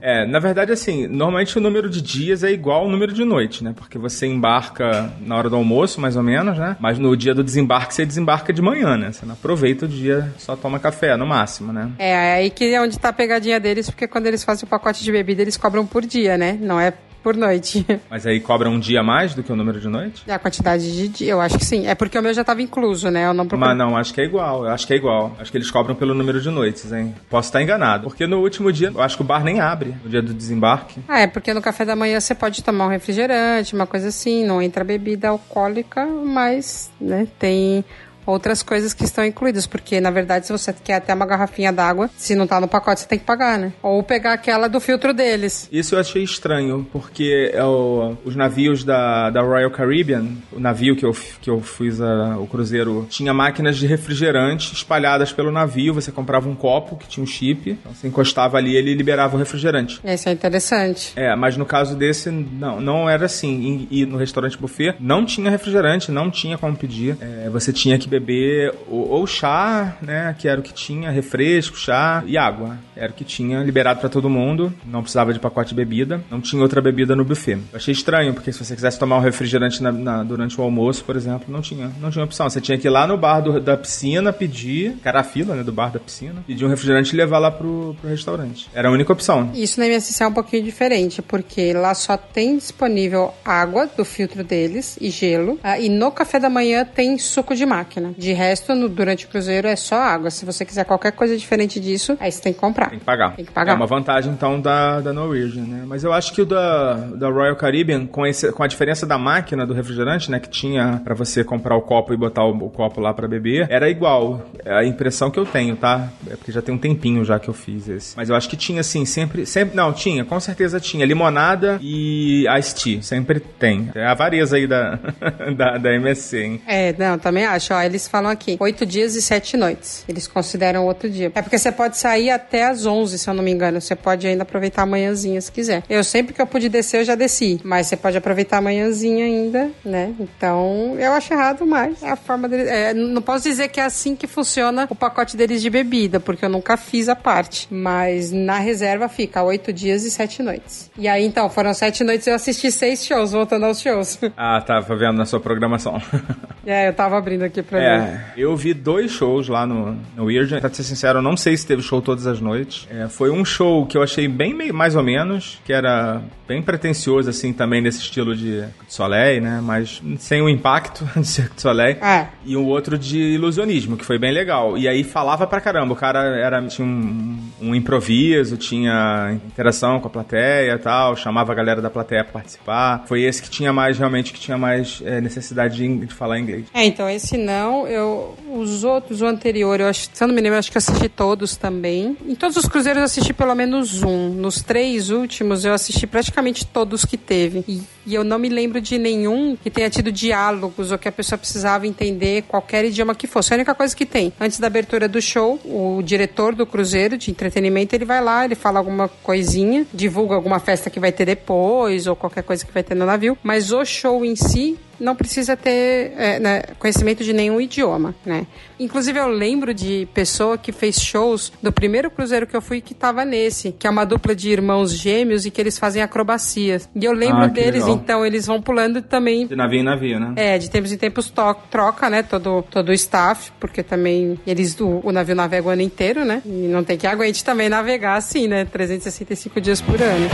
É, na verdade, assim, normalmente o número de dias é igual ao número de noite, né? Porque você embarca na hora do almoço, mais ou menos, né? Mas no dia do desembarque, você desembarca de manhã, né? Você não aproveita o dia, só toma café, no máximo, né? É, aí que é onde tá a pegadinha deles, porque quando eles fazem o pacote de bebida, eles cobram por dia, né? Não é por noite. Mas aí cobra um dia a mais do que o número de noite? É a quantidade de dia, eu acho que sim. É porque o meu já estava incluso, né? Eu não procurei. Mas não, acho que é igual. Eu acho que é igual. Acho que eles cobram pelo número de noites, hein? Posso estar enganado. Porque no último dia, eu acho que o bar nem abre, no dia do desembarque. Ah, é porque no café da manhã você pode tomar um refrigerante, uma coisa assim, não entra bebida alcoólica, mas, né, tem outras coisas que estão incluídas, porque na verdade se você quer até uma garrafinha d'água, se não tá no pacote, você tem que pagar, né? Ou pegar aquela do filtro deles. Isso eu achei estranho, porque é o, os navios da, da Royal Caribbean, o navio que eu, que eu fiz a, o cruzeiro, tinha máquinas de refrigerante espalhadas pelo navio, você comprava um copo que tinha um chip, então você encostava ali ele liberava o refrigerante. Isso é interessante. É, mas no caso desse, não, não era assim. E, e no restaurante buffet, não tinha refrigerante, não tinha como pedir. É, você tinha que beber ou, ou, chá, né, que era o que tinha, refresco, chá e água. Era o que tinha liberado para todo mundo, não precisava de pacote de bebida, não tinha outra bebida no buffet. Achei estranho, porque se você quisesse tomar um refrigerante na, na, durante o almoço, por exemplo, não tinha, não tinha opção. Você tinha que ir lá no bar do, da piscina pedir, cara a fila, né, do bar da piscina, pedir um refrigerante e levar lá pro, pro restaurante. Era a única opção. Isso na MSC é um pouquinho diferente, porque lá só tem disponível água do filtro deles e gelo, ah, e no café da manhã tem suco de máquina. Máquina. De resto, no, durante o cruzeiro é só água. Se você quiser qualquer coisa diferente disso, aí você tem que comprar. Tem que pagar. Tem que pagar. É uma vantagem, então, da, da Norwegian, né? Mas eu acho que o da, da Royal Caribbean, com, esse, com a diferença da máquina do refrigerante, né? Que tinha pra você comprar o copo e botar o, o copo lá pra beber, era igual. É a impressão que eu tenho, tá? É porque já tem um tempinho já que eu fiz esse. Mas eu acho que tinha, assim, sempre... sempre não, tinha, com certeza tinha. Limonada e Ice Tea. Sempre tem. É a avareza aí da, da, da MSC, hein? É, não, também acho. Ó, eles falam aqui, oito dias e sete noites. Eles consideram outro dia. É porque você pode sair até às 11, se eu não me engano. Você pode ainda aproveitar a manhãzinha se quiser. Eu sempre que eu pude descer, eu já desci. Mas você pode aproveitar a manhãzinha ainda, né? Então, eu acho errado, mas é a forma deles. É, não posso dizer que é assim que funciona o pacote deles de bebida, porque eu nunca fiz a parte. Mas na reserva fica oito dias e sete noites. E aí, então, foram sete noites eu assisti seis shows, voltando aos shows. Ah, tava vendo na sua programação. é, eu tava abrindo aqui pra ver. É, eu vi dois shows lá no, no Weird. Pra ser sincero, eu não sei se teve show todas as noites. É, foi um show que eu achei bem meio- mais ou menos, que era bem pretencioso, assim, também nesse estilo de, de Soleil, né? Mas sem o impacto de Cirque du Soleil. É. E o outro de ilusionismo, que foi bem legal. E aí falava pra caramba. O cara era, tinha um, um improviso, tinha interação com a plateia e tal, chamava a galera da plateia pra participar. Foi esse que tinha mais, realmente, que tinha mais é, necessidade de, de falar inglês. É, então esse não, eu os outros, o anterior, eu acho, se eu não me lembro, acho que assisti todos também. Em todos os cruzeiros eu assisti pelo menos um. Nos três últimos eu assisti praticamente todos que teve. E, e eu não me lembro de nenhum que tenha tido diálogos ou que a pessoa precisava entender qualquer idioma que fosse. A única coisa que tem, antes da abertura do show, o diretor do cruzeiro de entretenimento, ele vai lá, ele fala alguma coisinha, divulga alguma festa que vai ter depois ou qualquer coisa que vai ter no navio, mas o show em si não precisa ter é, né, conhecimento de nenhum idioma, né? Inclusive eu lembro de pessoa que fez shows do primeiro cruzeiro que eu fui que tava nesse, que é uma dupla de irmãos gêmeos e que eles fazem acrobacias. E eu lembro Ah, deles, legal. Então eles vão pulando também De navio em navio, né? é, de tempos em tempos to- troca, né, todo, todo o staff, porque também eles, o, o navio navega o ano inteiro, né, e não tem que aguente também navegar assim, né, 365 dias por ano.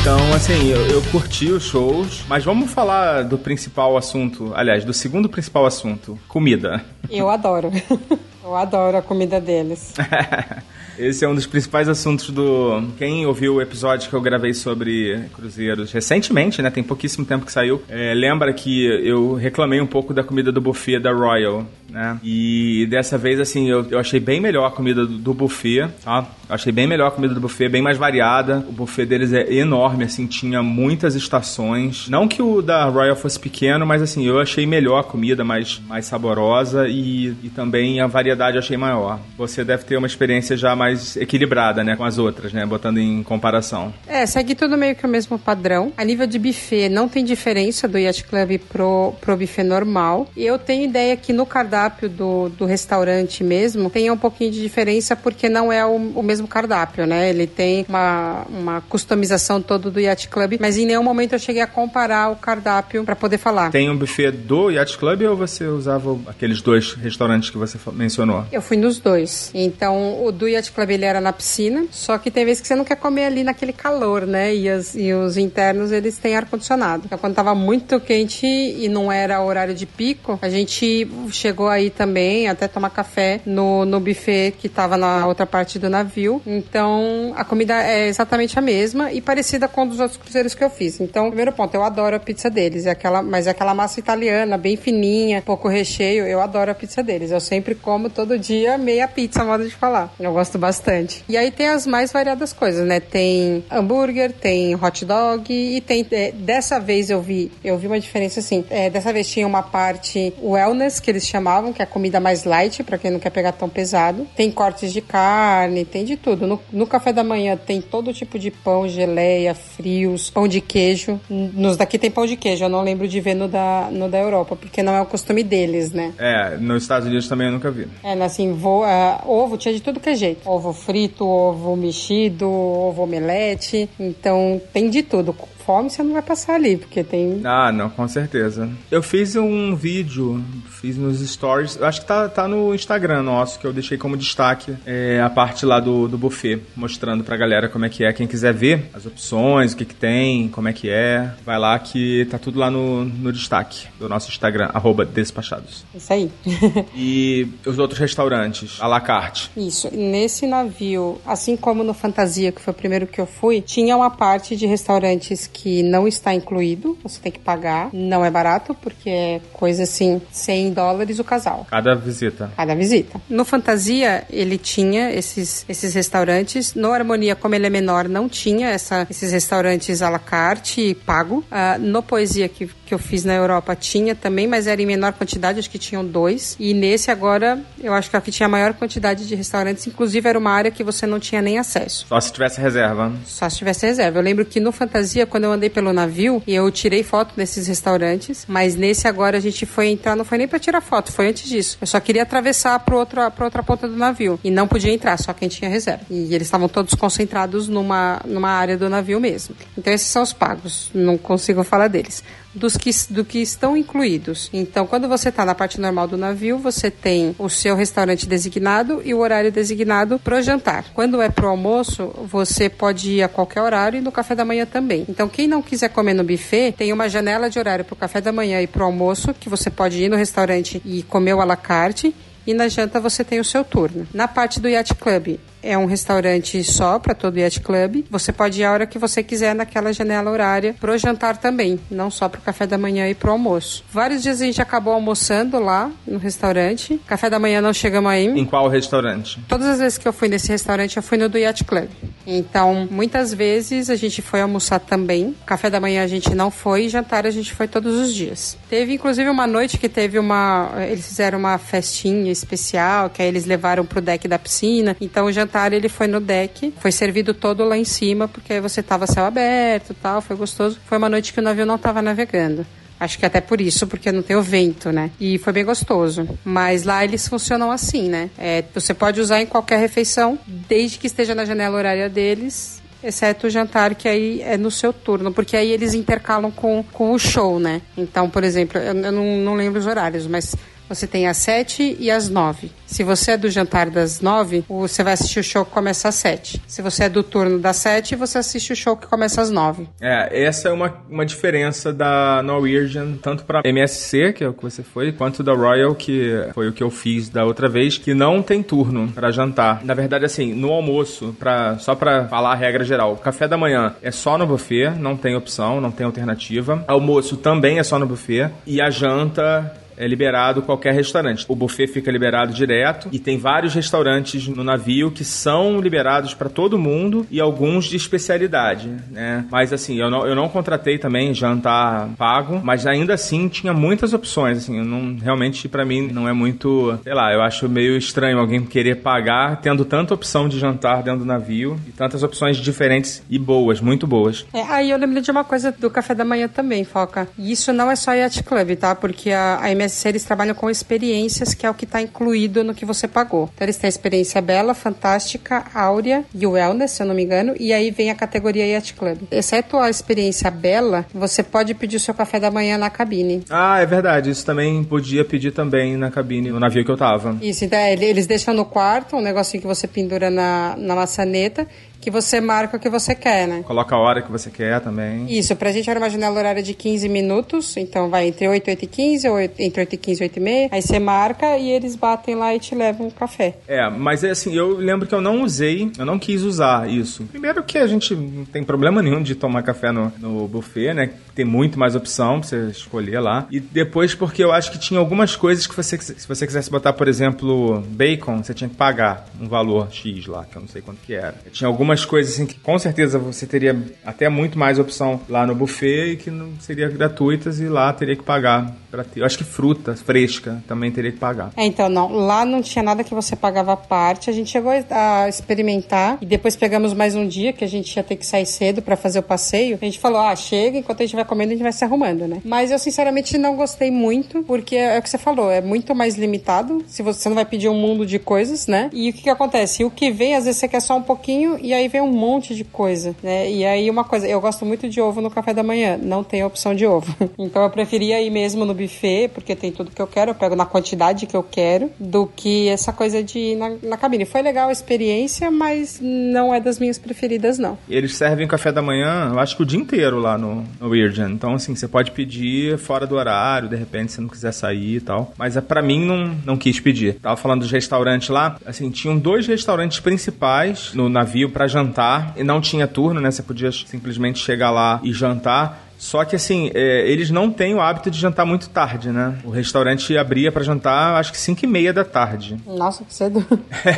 Então, assim, eu, eu curti os shows, mas vamos falar do principal assunto, aliás, do segundo principal assunto, comida. Eu adoro. Eu adoro a comida deles. Esse é um dos principais assuntos do. Quem ouviu o episódio que eu gravei sobre cruzeiros recentemente, né? Tem pouquíssimo tempo que saiu. é, lembra que eu reclamei um pouco da comida do buffet da Royal, né? E dessa vez, assim, eu, eu achei bem melhor a comida do, do buffet, tá? Eu achei bem melhor a comida do buffet, bem mais variada. O buffet deles é enorme, assim, tinha muitas estações. Não que o da Royal fosse pequeno, mas assim, eu achei melhor a comida, mais, mais saborosa e, e também a variedade eu achei maior. Você deve ter uma experiência já mais equilibrada, né, com as outras, né, botando em comparação. É, segue tudo meio que o mesmo padrão. A nível de buffet, não tem diferença do Yacht Club pro, pro buffet normal. E eu tenho ideia que no cardápio do, do restaurante mesmo, tem um pouquinho de diferença porque não é o, o mesmo cardápio, né? Ele tem uma, uma customização todo do Yacht Club, mas em nenhum momento eu cheguei a comparar o cardápio para poder falar. Tem um buffet do Yacht Club ou você usava aqueles dois restaurantes que você mencionou? Eu fui nos dois. Então, o do Yacht Club ele era na piscina, só que tem vezes que você não quer comer ali naquele calor, né? E, as- e os internos eles têm ar-condicionado. Então, quando tava muito quente e não era horário de pico, a gente chegou aí também até tomar café no, no buffet que tava na outra parte do navio. Então, a comida é exatamente a mesma e parecida com um dos outros cruzeiros que eu fiz. Então, primeiro ponto, eu adoro a pizza deles. É aquela, mas é aquela massa italiana, bem fininha, pouco recheio. Eu adoro a pizza deles. Eu sempre como todo dia meia pizza, modo de falar. Eu gosto bastante. E aí tem as mais variadas coisas, né? Tem hambúrguer, tem hot dog e tem. é, dessa vez eu vi, eu vi uma diferença assim. É, dessa vez tinha uma parte wellness que eles chamavam, que é a comida mais light, pra quem não quer pegar tão pesado. Tem cortes de carne, tem de tudo. No, no café da manhã tem todo tipo de pão, geleia, frios, pão de queijo. Nos daqui tem pão de queijo, eu não lembro de ver no da, no da Europa, porque não é o costume deles, né? É, nos Estados Unidos também eu nunca vi. É, né, assim, vo, ah, ovo tinha de tudo que é jeito. Ovo frito, ovo mexido, ovo omelete. Então, tem de tudo. Fome, você não vai passar ali, porque tem. Ah, não, com certeza. Eu fiz um vídeo, fiz nos stories, acho que tá, tá no Instagram nosso, que eu deixei como destaque é, a parte lá do, do buffet, mostrando pra galera como é que é. Quem quiser ver as opções, o que, que tem, como é que é, vai lá que tá tudo lá no, no destaque do nosso Instagram, arroba despachados. Isso aí. E os outros restaurantes, à la carte. Isso. Nesse navio, assim como no Fantasia, que foi o primeiro que eu fui, tinha uma parte de restaurantes que não está incluído, você tem que pagar. Não é barato, porque é coisa assim, 100 dólares o casal. Cada visita. Cada visita. No Fantasia, ele tinha esses, esses restaurantes. No Harmonia, como ele é menor, não tinha essa, esses restaurantes à la carte pago. Ah, no Poesia, que, que eu fiz na Europa, tinha também, mas era em menor quantidade, acho que tinham dois. E nesse agora, eu acho que aqui tinha a maior quantidade de restaurantes, inclusive era uma área que você não tinha nem acesso. Só se tivesse reserva. Só se tivesse reserva. Eu lembro que no Fantasia, quando eu andei pelo navio, eu tirei foto desses restaurantes, mas nesse agora a gente foi entrar, não foi nem para tirar foto, foi antes disso. Eu só queria atravessar para outra, pra outra ponta do navio e não podia entrar, só quem tinha reserva. E eles estavam todos concentrados numa, numa área do navio mesmo. Então esses são os pagos, não consigo falar deles dos que, do que estão incluídos. Então, quando você está na parte normal do navio, você tem o seu restaurante designado e o horário designado para o jantar. Quando é para o almoço, você pode ir a qualquer horário e no café da manhã também. Então, quem não quiser comer no buffet, tem uma janela de horário para o café da manhã e para o almoço, que você pode ir no restaurante e comer o à la carte e na janta você tem o seu turno. Na parte do Yacht Club, é um restaurante só para todo o Yacht Club. Você pode ir a hora que você quiser naquela janela horária pro jantar também, não só pro café da manhã e pro almoço. Vários dias a gente acabou almoçando lá no restaurante. Café da manhã não chegamos aí. Em qual restaurante? Todas as vezes que eu fui nesse restaurante, eu fui no do Yacht Club. Então, muitas vezes a gente foi almoçar também. Café da manhã a gente não foi e jantar a gente foi todos os dias. Teve inclusive uma noite que teve uma. Eles fizeram uma festinha especial, que aí eles levaram pro deck da piscina. Então o jantar ele foi no deck, foi servido todo lá em cima, porque você tava céu aberto tal, foi gostoso. Foi uma noite que o navio não tava navegando. Acho que até por isso, porque não tem o vento, né? E foi bem gostoso. Mas lá eles funcionam assim, né? É, você pode usar em qualquer refeição, desde que esteja na janela horária deles, exceto o jantar, que aí é no seu turno, porque aí eles intercalam com, com o show, né? Então, por exemplo, eu, eu não, não lembro os horários, mas você tem às 7 e às 9. Se você é do jantar das 9, você vai assistir o show que começa às 7. Se você é do turno das 7, você assiste o show que começa às 9. É, essa é uma, uma diferença da Norwegian, tanto para MSC, que é o que você foi, quanto da Royal, que foi o que eu fiz da outra vez, que não tem turno para jantar. Na verdade, assim, no almoço, pra, só para falar a regra geral, café da manhã é só no buffet, não tem opção, não tem alternativa. Almoço também é só no buffet. E a janta é liberado qualquer restaurante. O buffet fica liberado direto e tem vários restaurantes no navio que são liberados para todo mundo e alguns de especialidade, né? Mas assim, eu não, eu não contratei também jantar pago, mas ainda assim tinha muitas opções, assim, não realmente para mim não é muito, sei lá, eu acho meio estranho alguém querer pagar tendo tanta opção de jantar dentro do navio e tantas opções diferentes e boas, muito boas. É, aí eu lembrei de uma coisa do café da manhã também, Foca. E isso não é só Yacht Club, tá? Porque a, a Eles trabalham com experiências, que é o que está incluído no que você pagou. Então eles têm a experiência bela, fantástica, áurea e wellness, se eu não me engano, e aí vem a categoria Yacht Club. Exceto a experiência bela, você pode pedir o seu café da manhã na cabine. Ah, é verdade, isso também podia pedir também na cabine, no navio que eu tava. Isso, então é, eles deixam no quarto um negocinho que você pendura na, na maçaneta que você marca o que você quer, né? Coloca a hora que você quer também. Isso, pra gente era uma janela horária de 15 minutos, então vai entre 8 e 8 e 15, ou entre 8 e 15 e 8 e meia, aí você marca e eles batem lá e te levam um café. É, mas é assim, eu lembro que eu não usei, eu não quis usar isso. Primeiro que a gente não tem problema nenhum de tomar café no, no buffet, né? Tem muito mais opção pra você escolher lá. E depois porque eu acho que tinha algumas coisas que você, se você quisesse botar, por exemplo, bacon, você tinha que pagar um valor X lá, que eu não sei quanto que era. Tinha algumas coisas assim que com certeza você teria até muito mais opção lá no buffet e que não seria gratuitas e lá teria que pagar para ter. Eu acho que fruta fresca também teria que pagar. É, então não, lá não tinha nada que você pagava à parte. A gente chegou a experimentar e depois pegamos mais um dia que a gente ia ter que sair cedo para fazer o passeio. A gente falou: "Ah, chega, enquanto a gente vai comendo, a gente vai se arrumando, né?". Mas eu sinceramente não gostei muito, porque é o que você falou, é muito mais limitado. Se você não vai pedir um mundo de coisas, né? E o que que acontece? O que vem às vezes você quer só um pouquinho e aí vem um monte de coisa, né? E aí uma coisa, eu gosto muito de ovo no café da manhã, não tem opção de ovo. Então eu preferia ir mesmo no buffet, porque tem tudo que eu quero, eu pego na quantidade que eu quero, do que essa coisa de ir na, na cabine. Foi legal a experiência, mas não é das minhas preferidas, não. Eles servem café da manhã, eu acho que o dia inteiro lá no, no Virgin. Então, assim, você pode pedir fora do horário, de repente, se não quiser sair e tal. Mas é para mim não, não quis pedir. Tava falando dos restaurantes lá, assim, tinham dois restaurantes principais no navio para jantar e não tinha turno, né? Você podia simplesmente chegar lá e jantar. Só que assim, é, eles não têm o hábito de jantar muito tarde, né? O restaurante abria para jantar, acho que 5 e meia da tarde. Nossa, que cedo.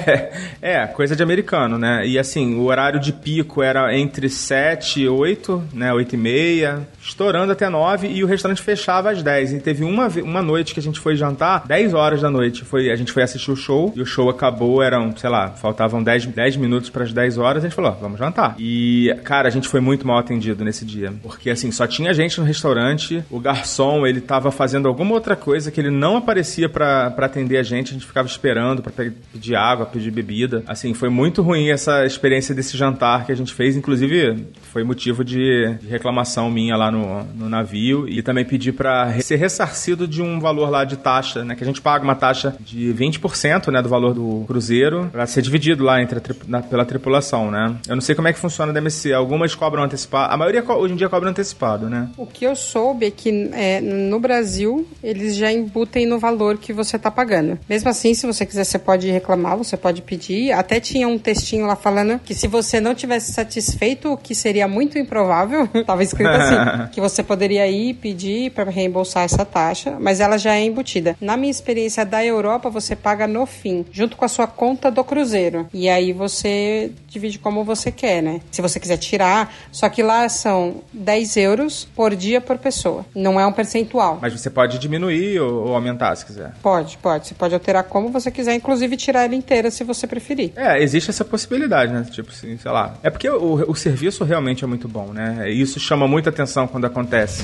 é, coisa de americano, né? E assim, o horário de pico era entre 7 e 8, né? 8 e meia, estourando até 9 e o restaurante fechava às 10. E teve uma, uma noite que a gente foi jantar, 10 horas da noite. Foi, a gente foi assistir o show e o show acabou, eram, sei lá, faltavam 10, 10 minutos para as 10 horas. A gente falou, ó, vamos jantar. E, cara, a gente foi muito mal atendido nesse dia. Porque assim, só tinha gente no restaurante, o garçom, ele tava fazendo alguma outra coisa que ele não aparecia para atender a gente, a gente ficava esperando para pedir água, pedir bebida. Assim, foi muito ruim essa experiência desse jantar que a gente fez, inclusive foi motivo de, de reclamação minha lá no, no navio e também pedi para ser ressarcido de um valor lá de taxa, né, que a gente paga uma taxa de 20%, né, do valor do cruzeiro para ser dividido lá entre tri, na, pela tripulação, né? Eu não sei como é que funciona da MSC, algumas cobram antecipado, a maioria hoje em dia cobra antecipado né? O que eu soube é que é, no Brasil eles já embutem no valor que você está pagando. Mesmo assim, se você quiser, você pode reclamar, você pode pedir. Até tinha um textinho lá falando que se você não tivesse satisfeito, o que seria muito improvável, estava escrito assim, que você poderia ir pedir para reembolsar essa taxa, mas ela já é embutida. Na minha experiência da Europa, você paga no fim, junto com a sua conta do cruzeiro. E aí você divide como você quer, né? Se você quiser tirar, só que lá são 10 euros por dia por pessoa. Não é um percentual. Mas você pode diminuir ou, ou aumentar se quiser. Pode, pode. Você pode alterar como você quiser, inclusive tirar ela inteira se você preferir. É, existe essa possibilidade, né? Tipo assim, sei lá. É porque o, o serviço realmente é muito bom, né? Isso chama muita atenção quando acontece.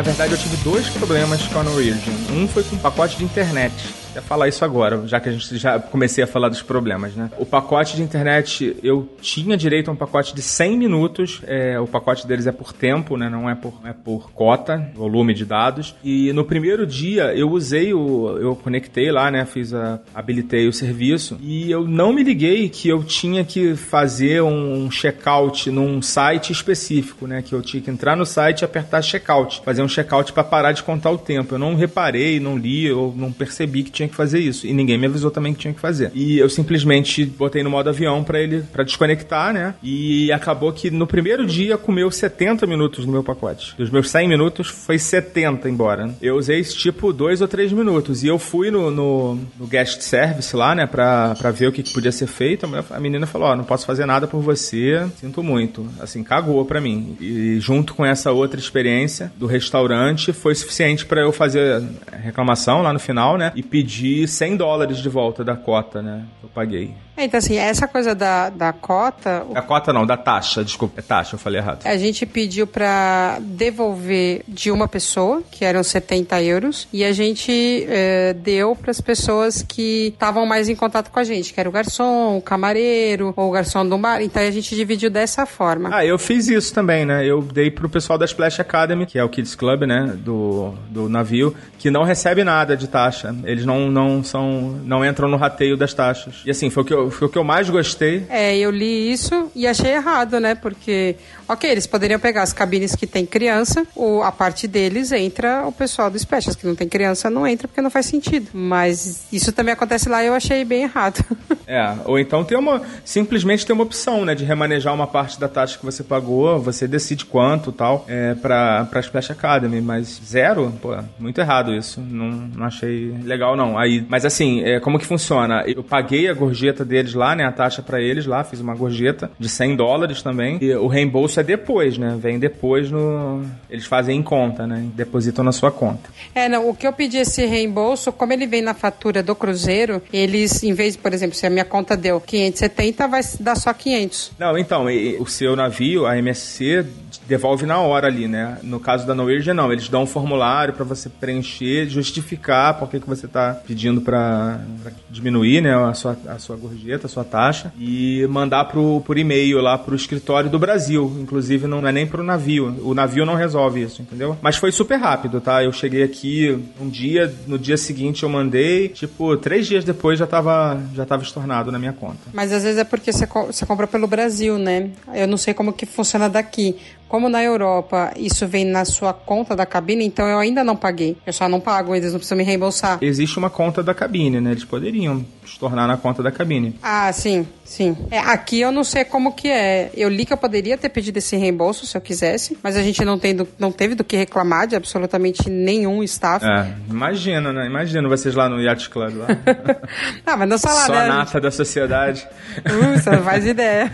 Na verdade, eu tive dois problemas com a Norwegian. Um foi com o pacote de internet até falar isso agora, já que a gente já comecei a falar dos problemas, né? O pacote de internet, eu tinha direito a um pacote de 100 minutos, é, o pacote deles é por tempo, né? Não é por, é por cota, volume de dados. E no primeiro dia eu usei o. Eu conectei lá, né? Fiz a. habilitei o serviço e eu não me liguei que eu tinha que fazer um checkout num site específico, né? Que eu tinha que entrar no site e apertar checkout, fazer um checkout para parar de contar o tempo. Eu não reparei, não li, ou não percebi que tinha que fazer isso. E ninguém me avisou também que tinha que fazer. E eu simplesmente botei no modo avião para ele, para desconectar, né? E acabou que no primeiro dia comeu 70 minutos no meu pacote. Dos meus 100 minutos, foi 70 embora. Eu usei tipo dois ou três minutos. E eu fui no, no, no guest service lá, né, pra, pra ver o que, que podia ser feito. A menina falou: Ó, oh, não posso fazer nada por você, sinto muito. Assim, cagou pra mim. E junto com essa outra experiência do restaurante, foi suficiente para eu fazer reclamação lá no final, né, e pedir pedir 100 dólares de volta da cota, né? Eu paguei. É, então, assim, essa coisa da, da cota. Da cota não, da taxa, desculpa, é taxa, eu falei errado. A gente pediu para devolver de uma pessoa, que eram 70 euros, e a gente é, deu para as pessoas que estavam mais em contato com a gente, que era o garçom, o camareiro, ou o garçom do bar. Então a gente dividiu dessa forma. Ah, eu fiz isso também, né? Eu dei pro pessoal da Splash Academy, que é o Kids Club, né? Do, do navio, que não recebe nada de taxa. Eles não, não são. não entram no rateio das taxas. E assim, foi o que eu, foi o que eu mais gostei. É, eu li isso e achei errado, né? Porque, ok, eles poderiam pegar as cabines que tem criança, ou a parte deles entra o pessoal do Specials, que não tem criança, não entra porque não faz sentido. Mas isso também acontece lá e eu achei bem errado. É, ou então tem uma. Simplesmente tem uma opção, né? De remanejar uma parte da taxa que você pagou, você decide quanto tal, é, pra, pra Splash Academy. Mas zero, pô, muito errado isso. Não, não achei legal, não. Aí, mas assim, é, como que funciona? Eu paguei a gorjeta dele deles lá, né? A taxa para eles lá, fiz uma gorjeta de 100 dólares também. E o reembolso é depois, né? Vem depois no. Eles fazem em conta, né? Depositam na sua conta. É, não. O que eu pedi esse reembolso, como ele vem na fatura do Cruzeiro, eles, em vez, por exemplo, se a minha conta deu 570, vai dar só 500. Não, então, o seu navio, a MSC, devolve na hora ali, né? No caso da Norwegian, não. Eles dão um formulário para você preencher, justificar por que, que você tá pedindo para diminuir, né? A sua, a sua gorjeta, a sua taxa. E mandar pro, por e-mail lá pro escritório do Brasil. Inclusive, não é nem pro navio. O navio não resolve isso, entendeu? Mas foi super rápido, tá? Eu cheguei aqui um dia, no dia seguinte eu mandei, tipo, três dias depois já tava, já tava estornado na minha conta. Mas às vezes é porque você, você compra pelo Brasil, né? Eu não sei como que funciona daqui. Como na Europa isso vem na sua conta da cabine, então eu ainda não paguei. Eu só não pago, eles não precisam me reembolsar. Existe uma conta da cabine, né? Eles poderiam estornar na conta da cabine. Ah, sim, sim. É, aqui eu não sei como que é. Eu li que eu poderia ter pedido esse reembolso se eu quisesse, mas a gente não, tem do- não teve do que reclamar de absolutamente nenhum staff. É, imagina, né? Imagina vocês lá no Yacht Club lá. Ah, mas não só lá, Só né? nata da sociedade. Uh, você não faz ideia.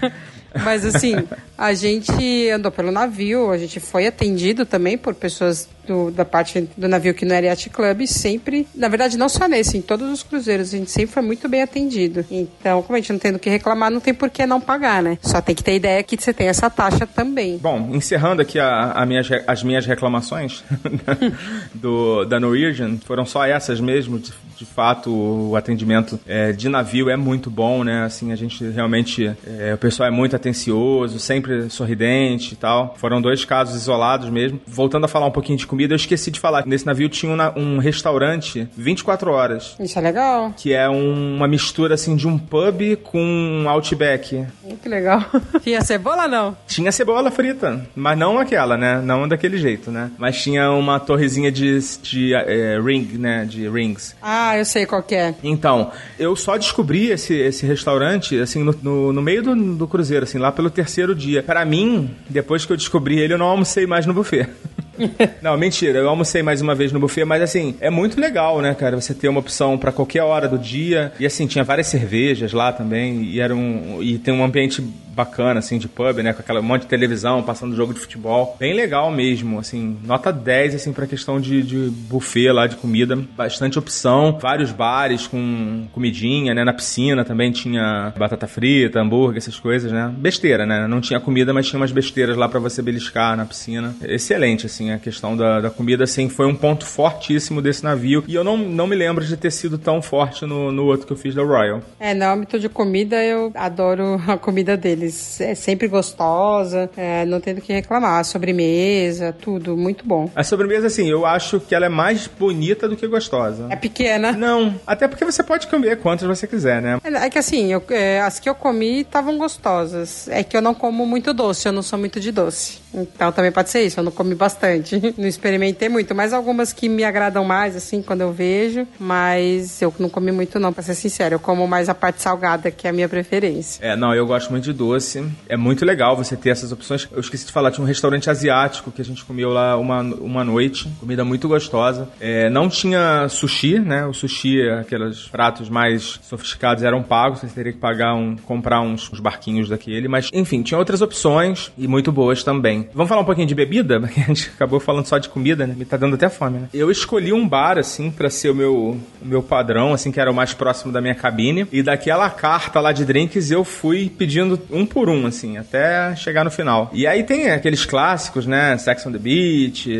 Mas assim, a gente andou pelo navio, a gente foi atendido também por pessoas do- da parte do navio que não era Yacht Club, sempre, na verdade, não só nesse, em todos os cruzeiros, a gente sempre foi muito bem atendido. Então, como a gente não tem do que reclamar, não tem por que não pagar, né? Só tem que ter ideia que você tem essa taxa também. Bom, encerrando aqui a, a as minhas reclamações do, da Norwegian, foram só essas mesmo. De, de fato, o atendimento é, de navio é muito bom, né? Assim, a gente realmente. é, o pessoal é muito atencioso, sempre sorridente e tal. Foram dois casos isolados mesmo. Voltando a falar um pouquinho de comida, eu esqueci de falar que nesse navio tinha um, um restaurante 24 horas. Isso é legal. Que é um- uma mistura assim de um pub com um outback. Que legal. Tinha cebola não? Tinha cebola frita, mas não aquela, né? Não daquele jeito, né? Mas tinha uma torrezinha de, de eh, ring, né? De rings. Ah, eu sei qual que é. Então, eu só descobri esse, esse restaurante, assim, no, no, no meio do, do cruzeiro, assim, lá pelo terceiro dia. Pra mim, depois que eu descobri ele, eu não almocei mais no buffet. não, mentira, eu almocei mais uma vez no buffet, mas assim, é muito legal, né, cara? Você ter uma opção pra qualquer hora do dia. E assim, tinha várias cervejas lá também, e era um. E tem um ambiente bacana, assim, de pub, né? Com aquela monte de televisão, passando jogo de futebol. Bem legal mesmo, assim, nota 10, assim, pra questão de, de buffet lá, de comida. Bastante opção, vários bares com comidinha, né? Na piscina também tinha batata frita, hambúrguer, essas coisas, né? Besteira, né? Não tinha comida, mas tinha umas besteiras lá pra você beliscar na piscina. Excelente, assim, a questão da, da comida, assim, foi um ponto fortíssimo desse navio. E eu não, não me lembro de ter sido tão forte no, no outro que eu fiz da Royal. É, no âmbito de comida, eu adoro a comida deles. É sempre gostosa, é, não tem do que reclamar. Sobremesa, tudo, muito bom. A sobremesa, assim, eu acho que ela é mais bonita do que gostosa. É pequena. Não, até porque você pode comer quantas você quiser, né? É é que assim, eu- é, as que eu comi estavam gostosas. É que eu não como muito doce, eu não sou muito de doce. Então também pode ser isso, eu não comi bastante. Não experimentei muito, mas algumas que me agradam mais, assim, quando eu vejo. Mas eu não comi muito, não, pra ser sincero. Eu como mais a parte salgada, que é a minha preferência. É, não, eu gosto muito de doce. É muito legal você ter essas opções. Eu esqueci de falar, tinha um restaurante asiático que a gente comeu lá uma, uma noite. Comida muito gostosa. É, não tinha sushi, né? O sushi, aqueles pratos mais sofisticados eram pagos. Você teria que pagar um, comprar uns, uns barquinhos daquele. Mas, enfim, tinha outras opções e muito boas também. Vamos falar um pouquinho de bebida? Porque a gente acabou falando só de comida, né? Me tá dando até fome, né? Eu escolhi um bar, assim, pra ser o meu, o meu padrão, assim, que era o mais próximo da minha cabine. E daquela carta lá de drinks eu fui pedindo um por um, assim, até chegar no final. E aí tem aqueles clássicos, né? Sex on the Beach,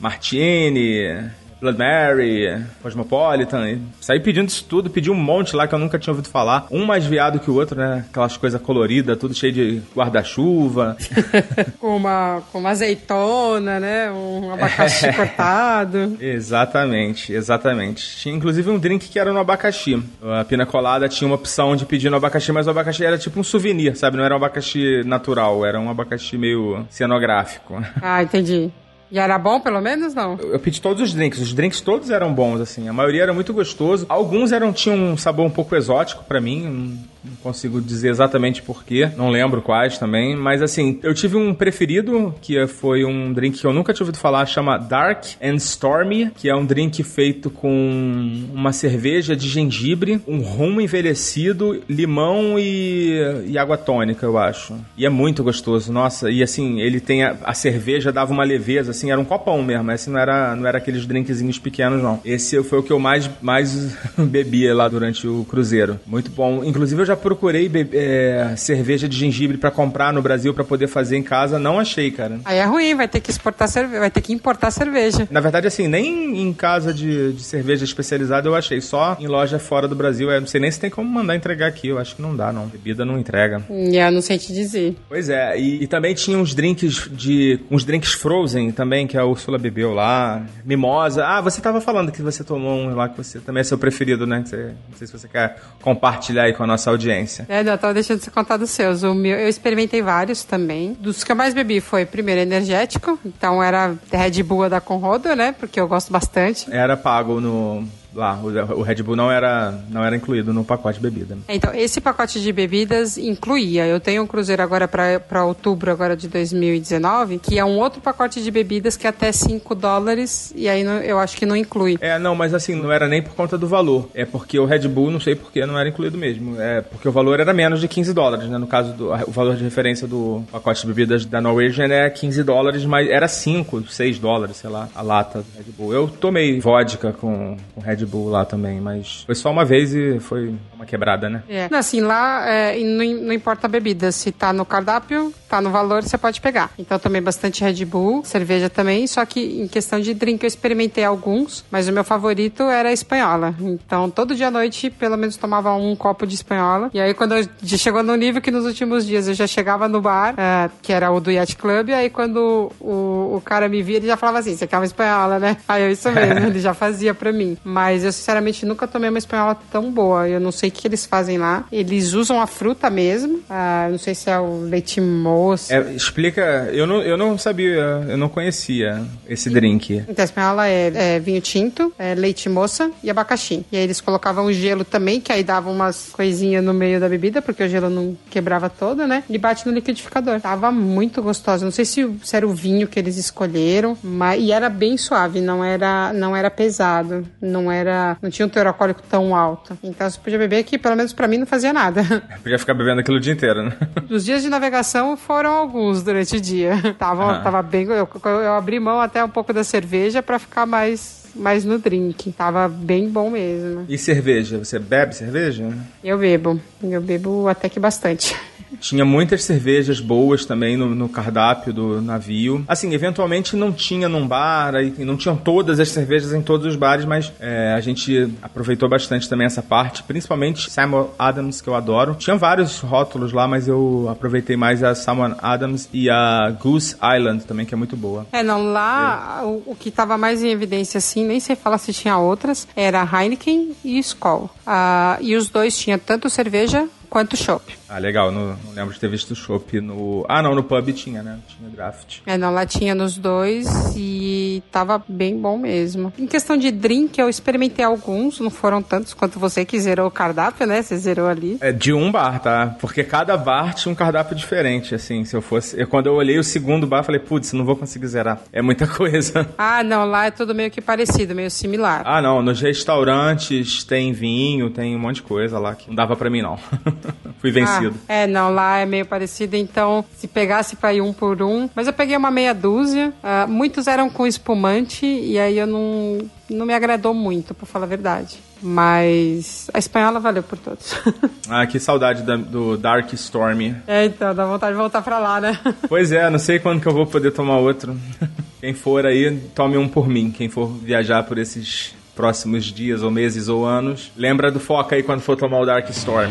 Martini, Blood Mary, Cosmopolitan, e saí pedindo isso tudo, pedi um monte lá que eu nunca tinha ouvido falar. Um mais viado que o outro, né? Aquelas coisas coloridas, tudo cheio de guarda-chuva. com, uma, com uma azeitona, né? Um abacaxi cortado. Exatamente, exatamente. Tinha inclusive um drink que era no abacaxi. A pina colada tinha uma opção de pedir no abacaxi, mas o abacaxi era tipo um souvenir, sabe? Não era um abacaxi natural, era um abacaxi meio cenográfico. Ah, entendi. E era bom, pelo menos, não? Eu pedi todos os drinks, os drinks todos eram bons, assim. A maioria era muito gostoso. Alguns eram tinham um sabor um pouco exótico pra mim. Não não consigo dizer exatamente porquê. Não lembro quais também. Mas assim, eu tive um preferido, que foi um drink que eu nunca tinha ouvido falar, chama Dark and Stormy, que é um drink feito com uma cerveja de gengibre, um rum envelhecido, limão e, e água tônica, eu acho. E é muito gostoso. Nossa, e assim, ele tem a, a cerveja dava uma leveza, assim, era um copão mesmo. Esse não era, não era aqueles drinkzinhos pequenos, não. Esse foi o que eu mais, mais bebia lá durante o cruzeiro. Muito bom. Inclusive, eu já procurei é, cerveja de gengibre pra comprar no Brasil pra poder fazer em casa, não achei, cara. Aí é ruim, vai ter que exportar cerveja, vai ter que importar cerveja. Na verdade, assim, nem em casa de, de cerveja especializada eu achei, só em loja fora do Brasil. Eu não sei nem se tem como mandar entregar aqui, eu acho que não dá, não. Bebida não entrega. E eu não sei te dizer. Pois é, e, e também tinha uns drinks de. uns drinks frozen também, que a Úrsula bebeu lá. Mimosa. Ah, você tava falando que você tomou um lá que você também é seu preferido, né? Você- não sei se você quer compartilhar aí com a nossa audiência. É, não, eu tava deixando você contar dos seus. O meu, eu experimentei vários também. Dos que eu mais bebi foi, primeiro, energético. Então era Red Bull a dar com rodo, né? Porque eu gosto bastante. Era pago no. Lá, o, o Red Bull não era, não era incluído no pacote de bebida. Então, esse pacote de bebidas incluía. Eu tenho um cruzeiro agora para outubro agora de 2019, que é um outro pacote de bebidas que é até 5 dólares, e aí não- eu acho que não inclui. É, não, mas assim, não era nem por conta do valor. É porque o Red Bull, não sei porque, não era incluído mesmo. É porque o valor era menos de 15 dólares, né? No caso, do, o valor de referência do pacote de bebidas da Norwegian é 15 dólares, mas era 5, 6 dólares, sei lá, a lata do Red Bull. Eu tomei vodka com, com Red Bull lá também, mas foi só uma vez e foi uma quebrada, né? É. Não, Assim, lá é, não, não importa a bebida, se tá no cardápio, tá no valor, você pode pegar. Então tomei bastante Red Bull, cerveja também, só que em questão de drink eu experimentei alguns, mas o meu favorito era a espanhola. Então todo dia à noite, pelo menos tomava um copo de espanhola. E aí quando chegou no nível que nos últimos dias eu já chegava no bar, é, que era o do Yacht Club, e aí quando o, o cara me via, ele já falava assim, você quer uma espanhola, né? Aí eu, isso mesmo, ele já fazia pra mim. Mas eu sinceramente nunca tomei uma espanhola tão boa. Eu não sei o que eles fazem lá. Eles usam a fruta mesmo. Ah, não sei se é o leite moça. É, explica, eu não, eu não sabia, eu não conhecia esse drink. Então, a espanhola é, é vinho tinto, é leite moça e abacaxi. E aí eles colocavam gelo também, que aí dava umas coisinhas no meio da bebida, porque o gelo não quebrava todo, né? E bate no liquidificador. Tava muito gostosa. Não sei se, se era o vinho que eles escolheram, mas e era bem suave, não era, não era pesado, não era, não tinha um teor alcoólico tão alto. Então você podia beber que, pelo menos pra mim, não fazia nada. Podia ficar bebendo aquilo o dia inteiro, né? Os dias de navegação foram alguns durante o dia. Tava, Ah. tava bem. Eu, eu abri mão até um pouco da cerveja pra ficar mais, mais no drink. Tava bem bom mesmo. E cerveja? Você bebe cerveja? Eu bebo. Eu bebo até que bastante. Tinha muitas cervejas boas também no, no cardápio do navio. Assim, eventualmente não tinha num bar, não tinham todas as cervejas em todos os bares, mas é, a gente aproveitou bastante também essa parte, principalmente Samuel Adams, que eu adoro. Tinha vários rótulos lá, mas eu aproveitei mais a Samuel Adams e a Goose Island também, que é muito boa. É, não, lá o, o que tava mais em evidência, assim, nem sei falar se tinha outras, era Heineken e Skol. Ah, e os dois tinham tanto cerveja quanto chopp. Ah, legal, não, não lembro de ter visto o chopp no... Ah, não, no pub tinha, né? Tinha draft. É, não, lá tinha nos dois e tava bem bom mesmo. Em questão de drink, eu experimentei alguns, não foram tantos quanto você que zerou o cardápio, né? Você zerou ali. É de um bar, tá? Porque cada bar tinha um cardápio diferente, assim. Se eu fosse. Eu, quando eu olhei o segundo bar, falei, putz, não vou conseguir zerar. É muita coisa. Ah, não, lá é tudo meio que parecido, meio similar. Ah, não. Nos restaurantes tem vinho, tem um monte de coisa lá que não dava pra mim, não. Fui vencido. Ah, é, não, lá é meio parecido, então se pegasse pra ir um por um. Mas eu peguei uma meia dúzia. ah, muitos eram com espumante e aí eu não, não me agradou muito, pra falar a verdade. Mas a espanhola valeu por todos. Ah, que saudade da- do Dark Storm. é, então, dá vontade de voltar pra lá, né? Pois é, não sei quando que eu vou poder tomar outro. Quem for aí, tome um por mim. Quem for viajar por esses próximos dias ou meses ou anos, lembra do foca aí quando for tomar o Dark Storm.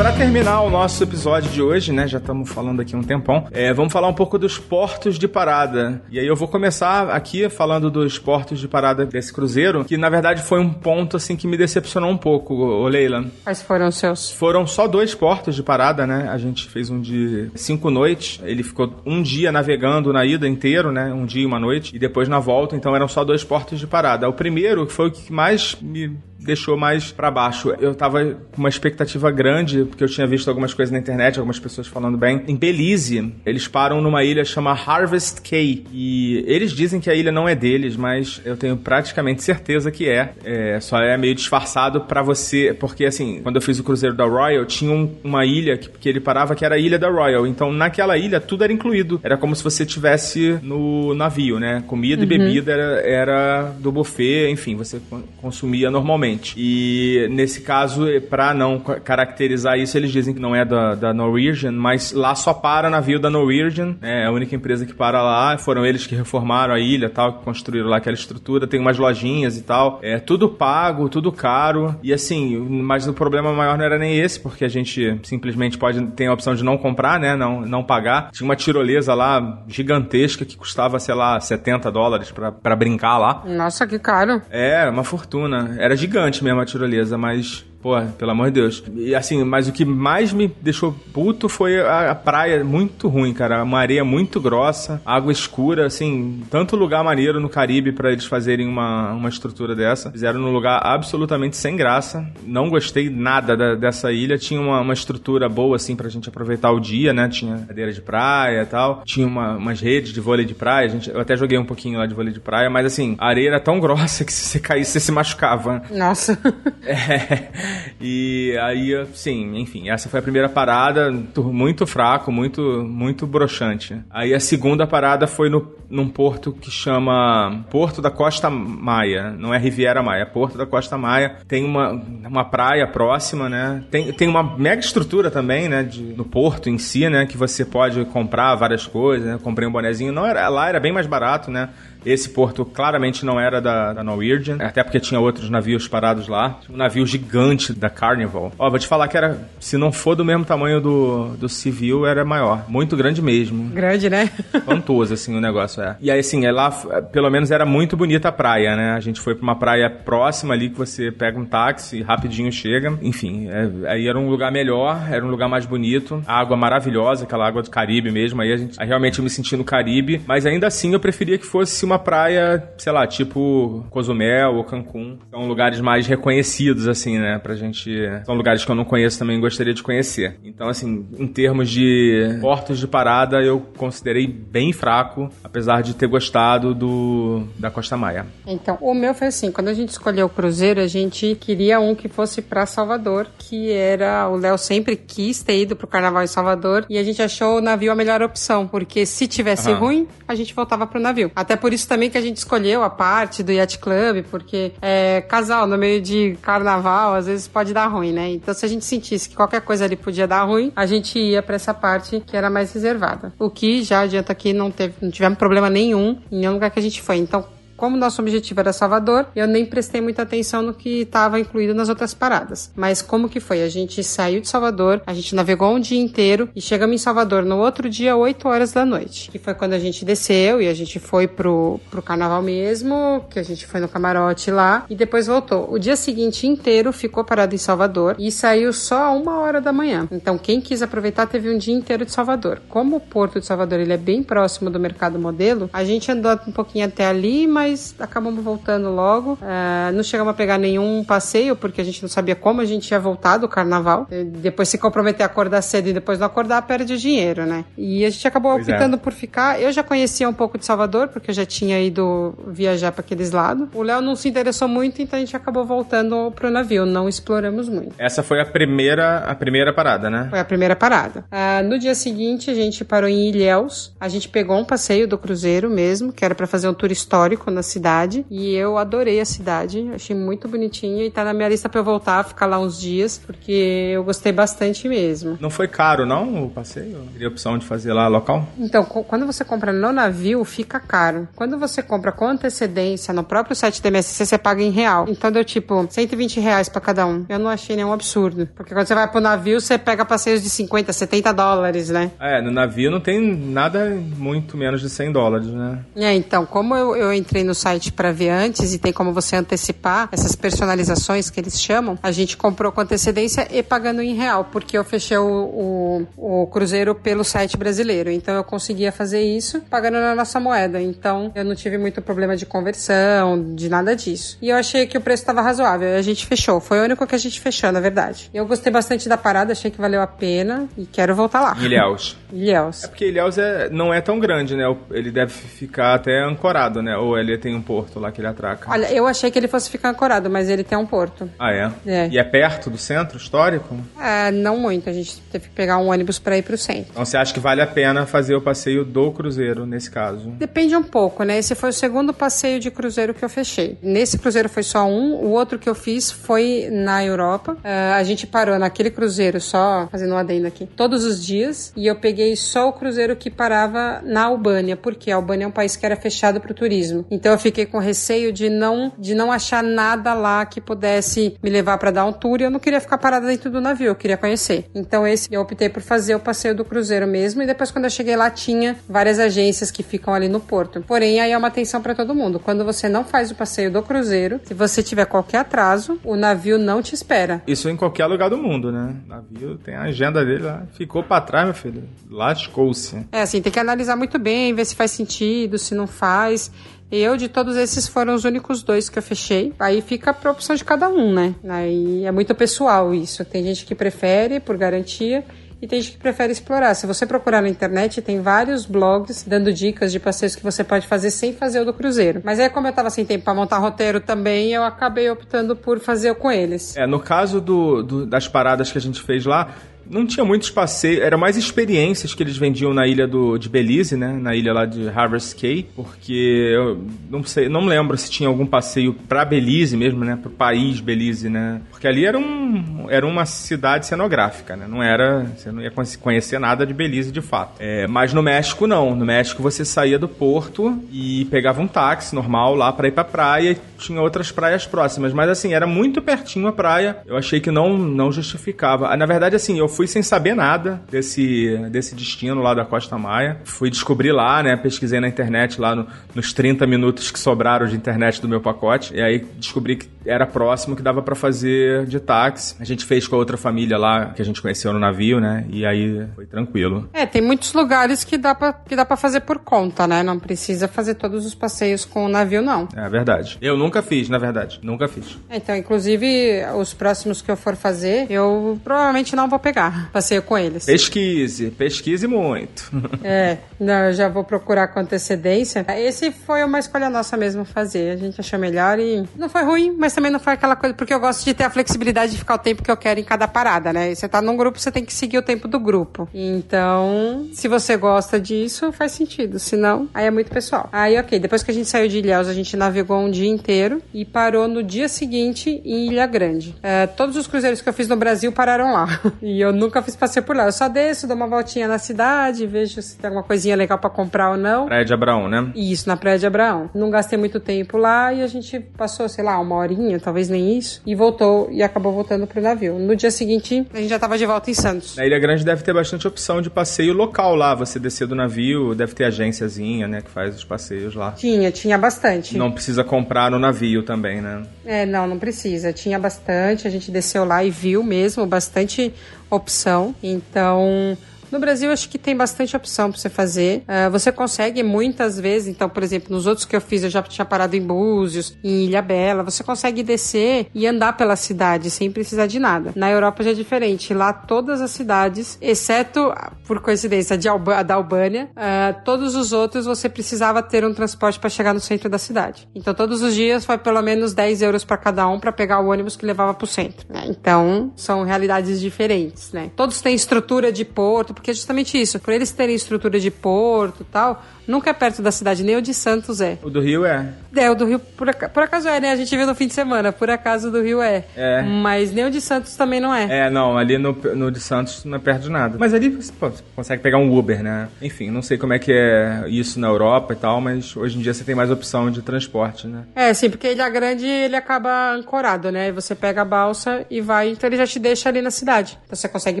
Para terminar o nosso episódio de hoje, né, já estamos falando aqui um tempão, é, vamos falar um pouco dos portos de parada. E aí eu vou começar aqui falando dos portos de parada desse cruzeiro, que na verdade foi um ponto assim que me decepcionou um pouco, ô Leila. Quais foram os seus? Foram só dois portos de parada, né? A gente fez um de cinco noites. Ele ficou um dia navegando na ida inteiro, né? Um dia e uma noite. E depois na volta, então eram só dois portos de parada. O primeiro, foi o que mais me deixou mais para baixo. Eu tava com uma expectativa grande, porque eu tinha visto algumas coisas na internet, algumas pessoas falando bem. Em Belize, eles param numa ilha chamada Harvest Cay. E eles dizem que a ilha não é deles, mas eu tenho praticamente certeza que é. é só é meio disfarçado para você, porque assim, quando eu fiz o cruzeiro da Royal, tinha um, uma ilha que, que ele parava que era a ilha da Royal. Então, naquela ilha, tudo era incluído. Era como se você tivesse no navio, né? Comida uhum. e bebida era, era do buffet, enfim, você consumia normalmente. E nesse caso, para não caracterizar isso, eles dizem que não é da, da Norwegian, mas lá só para navio da Norwegian, é a única empresa que para lá. Foram eles que reformaram a ilha tal, que construíram lá aquela estrutura. Tem umas lojinhas e tal. É tudo pago, tudo caro. E assim, mas o problema maior não era nem esse, porque a gente simplesmente pode ter a opção de não comprar, né? Não, não pagar. Tinha uma tirolesa lá gigantesca que custava, sei lá, 70 dólares para brincar lá. Nossa, que caro. É, uma fortuna. Era gigante mesmo a tirolesa, mas Pô, pelo amor de Deus. E assim, mas o que mais me deixou puto foi a, a, praia muito ruim, cara. Uma areia muito grossa, água escura, assim, tanto lugar maneiro no Caribe para eles fazerem uma, uma estrutura dessa. Fizeram num lugar absolutamente sem graça. Não gostei nada da, dessa ilha. Tinha uma, uma estrutura boa, assim, pra gente aproveitar o dia, né? Tinha cadeira de praia e tal. Tinha uma, umas redes de vôlei de praia. A gente, eu até joguei um pouquinho lá de vôlei de praia, mas assim, a areia era tão grossa que se você caísse, você se machucava. Nossa. É. E aí, sim, enfim, essa foi a primeira parada, muito fraco, muito, muito broxante. Aí a segunda parada foi no, num porto que chama Porto da Costa Maia, não é Riviera Maia, é Porto da Costa Maia. Tem uma, uma praia próxima, né? Tem, tem uma mega estrutura também, né, de, no porto em si, né, que você pode comprar várias coisas, né? Comprei um bonezinho, não era, lá era bem mais barato, né? Esse porto claramente não era da, da Norwegian, até porque tinha outros navios parados lá. Um navio gigante da Carnival. Ó, vou te falar que era, se não for do mesmo tamanho do, do civil, era maior. Muito grande mesmo. Grande, né? Fantoso, assim, o negócio é. E aí, assim, é lá, pelo menos era muito bonita a praia, né? A gente foi pra uma praia próxima ali que você pega um táxi e rapidinho chega. Enfim, é, aí era um lugar melhor, era um lugar mais bonito. A água maravilhosa, aquela água do Caribe mesmo. Aí a gente, aí realmente eu me senti no Caribe. Mas ainda assim eu preferia que fosse uma praia, sei lá, tipo Cozumel ou Cancún. São lugares mais reconhecidos, assim, né? Pra gente. São lugares que eu não conheço também gostaria de conhecer. Então, assim, em termos de portos de parada, eu considerei bem fraco, apesar de ter gostado do da Costa Maia. Então, o meu foi assim: quando a gente escolheu o cruzeiro, a gente queria um que fosse para Salvador, que era. O Léo sempre quis ter ido pro carnaval em Salvador e a gente achou o navio a melhor opção, porque se tivesse uhum. ruim, a gente voltava pro navio. Até por isso também que a gente escolheu a parte do Yacht Club, porque é, casal no meio de carnaval às vezes pode dar ruim, né? Então se a gente sentisse que qualquer coisa ali podia dar ruim, a gente ia para essa parte que era mais reservada. O que já adianta aqui não teve, não tivemos problema nenhum em nenhum lugar que a gente foi. Então como nosso objetivo era Salvador, eu nem prestei muita atenção no que estava incluído nas outras paradas. Mas como que foi? A gente saiu de Salvador, a gente navegou um dia inteiro e chegamos em Salvador no outro dia, 8 horas da noite. Que foi quando a gente desceu e a gente foi pro, pro carnaval mesmo, que a gente foi no camarote lá e depois voltou. O dia seguinte inteiro ficou parado em Salvador e saiu só uma hora da manhã. Então quem quis aproveitar teve um dia inteiro de Salvador. Como o Porto de Salvador ele é bem próximo do mercado modelo, a gente andou um pouquinho até ali, mas mas acabamos voltando logo. É, não chegamos a pegar nenhum passeio, porque a gente não sabia como a gente ia voltar do carnaval. E depois se comprometer a acordar cedo e depois não acordar, perde o dinheiro, né? E a gente acabou pois é. optando é. por ficar. Eu já conhecia um pouco de Salvador, porque eu já tinha ido viajar para aqueles lados. O Léo não se interessou muito, então a gente acabou voltando pro navio, não exploramos muito. Essa foi a primeira, a primeira parada, né? Foi a primeira parada. Uh, no dia seguinte, a gente parou em Ilhéus. A gente pegou um passeio do cruzeiro mesmo, que era para fazer um tour histórico na cidade e eu adorei a cidade, achei muito bonitinha e tá na minha lista para eu voltar, ficar lá uns dias, porque eu gostei bastante mesmo. Não foi caro não o passeio? Teria opção de fazer lá local? Então, quando você compra no navio, fica caro. Quando você compra com antecedência no próprio site da MSC, você paga em real. Então deu tipo 120 reais para cada um. Eu não achei nenhum absurdo. Porque quando você vai pro navio, você pega passeios de 50, 70 dólares, né? É, no navio não tem nada muito menos de 100 dólares, né? É, então, como eu, eu entrei no no site para ver antes e tem como você antecipar essas personalizações que eles chamam, a gente comprou com antecedência e pagando em real, porque eu fechei o, o, o cruzeiro pelo site brasileiro. Então eu conseguia fazer isso pagando na nossa moeda. Então eu não tive muito problema de conversão, de nada disso. E eu achei que o preço estava razoável. E a gente fechou. Foi o único que a gente fechou, na verdade. Eu gostei bastante da parada, achei que valeu a pena e quero voltar lá. Ilhéus. Ilhéus. É porque Ilhéus é, não é tão grande, né? Ele deve ficar até ancorado, né? Ou ele tem um porto lá que ele atraca. Olha, eu achei que ele fosse ficar ancorado, mas ele tem um porto. Ah, é? É. E é perto do centro histórico? É, não muito. A gente teve que pegar um ônibus para ir pro centro. Então você acha que vale a pena fazer o passeio do cruzeiro nesse caso? Depende um pouco, né? Esse foi o segundo passeio de cruzeiro que eu fechei. Nesse cruzeiro foi só um, o outro que eu fiz foi na Europa. Uh, a gente parou naquele cruzeiro só, fazendo um adendo aqui, todos os dias, e eu peguei só o cruzeiro que parava na Albânia, porque a Albânia é um país que era fechado para o turismo. Então eu fiquei com receio de não de não achar nada lá que pudesse me levar para dar um tour e eu não queria ficar parada dentro do navio, eu queria conhecer. Então esse eu optei por fazer o passeio do cruzeiro mesmo e depois quando eu cheguei lá tinha várias agências que ficam ali no porto. Porém aí é uma atenção para todo mundo. Quando você não faz o passeio do cruzeiro, se você tiver qualquer atraso, o navio não te espera. Isso em qualquer lugar do mundo, né? O navio tem a agenda dele lá. Ficou para trás, meu filho. Lascou-se. É assim, tem que analisar muito bem, ver se faz sentido, se não faz. Eu, de todos esses, foram os únicos dois que eu fechei. Aí fica pra opção de cada um, né? Aí é muito pessoal isso. Tem gente que prefere por garantia e tem gente que prefere explorar. Se você procurar na internet, tem vários blogs dando dicas de passeios que você pode fazer sem fazer o do cruzeiro. Mas aí, como eu tava sem tempo para montar roteiro também, eu acabei optando por fazer com eles. É, no caso do, do, das paradas que a gente fez lá, não tinha muitos passeios, era mais experiências que eles vendiam na ilha do, de Belize, né? Na ilha lá de Harvest Cay, porque eu não sei, não lembro se tinha algum passeio para Belize mesmo, né? Pro país Belize, né? Porque ali era, um, era uma cidade cenográfica, né? Não era, você não ia conhecer nada de Belize de fato. É, mas no México não, no México você saía do porto e pegava um táxi normal lá para ir pra praia, e tinha outras praias próximas, mas assim, era muito pertinho a praia. Eu achei que não não justificava. Na verdade assim, eu fui sem saber nada desse, desse destino lá da Costa Maia. Fui descobrir lá, né? Pesquisei na internet lá no, nos 30 minutos que sobraram de internet do meu pacote. E aí descobri que era próximo, que dava para fazer de táxi. A gente fez com a outra família lá que a gente conheceu no navio, né? E aí foi tranquilo. É, tem muitos lugares que dá pra, que dá pra fazer por conta, né? Não precisa fazer todos os passeios com o navio, não. É verdade. Eu nunca fiz, na verdade. Nunca fiz. Então, inclusive, os próximos que eu for fazer, eu provavelmente não vou pegar passeio com eles. Pesquise, pesquise muito. é, não, eu já vou procurar com antecedência. Esse foi uma escolha nossa mesmo fazer. A gente achou melhor e não foi ruim, mas também não foi aquela coisa, porque eu gosto de ter a flexibilidade de ficar o tempo que eu quero em cada parada, né? E você tá num grupo, você tem que seguir o tempo do grupo. Então, se você gosta disso, faz sentido. Se não, aí é muito pessoal. Aí, ok, depois que a gente saiu de Ilhéus, a gente navegou um dia inteiro e parou no dia seguinte em Ilha Grande. Uh, todos os cruzeiros que eu fiz no Brasil pararam lá. e eu nunca fiz passeio por lá. Eu só desço, dou uma voltinha na cidade, vejo se tem alguma coisinha legal para comprar ou não. Praia de Abraão, né? Isso, na Praia de Abraão. Não gastei muito tempo lá e a gente passou, sei lá, uma horinha, talvez nem isso, e voltou e acabou voltando pro navio. No dia seguinte, a gente já tava de volta em Santos. Na Ilha Grande deve ter bastante opção de passeio local lá. Você descer do navio, deve ter agênciazinha, né, que faz os passeios lá. Tinha, tinha bastante. Não precisa comprar no navio também, né? É, não, não precisa. Tinha bastante, a gente desceu lá e viu mesmo bastante opção. Então, no Brasil, acho que tem bastante opção para você fazer. Uh, você consegue muitas vezes, então, por exemplo, nos outros que eu fiz, eu já tinha parado em Búzios, em Ilha Bela. Você consegue descer e andar pela cidade sem precisar de nada. Na Europa já é diferente. Lá, todas as cidades, exceto, por coincidência, de Alba, da Albânia, uh, todos os outros você precisava ter um transporte para chegar no centro da cidade. Então, todos os dias foi pelo menos 10 euros para cada um para pegar o ônibus que levava para o centro. Né? Então, são realidades diferentes, né? Todos têm estrutura de porto porque é justamente isso. Por eles terem estrutura de porto e tal, nunca é perto da cidade, nem o de Santos é. O do Rio é. É, o do Rio, por, por acaso é, né? A gente viu no fim de semana, por acaso o do Rio é. É. Mas nem o de Santos também não é. É, não, ali no, no de Santos não é perto de nada. Mas ali você, pô, você consegue pegar um Uber, né? Enfim, não sei como é que é isso na Europa e tal, mas hoje em dia você tem mais opção de transporte, né? É, sim, porque Ilha Grande ele acaba ancorado, né? Você pega a balsa e vai, então ele já te deixa ali na cidade. Então você consegue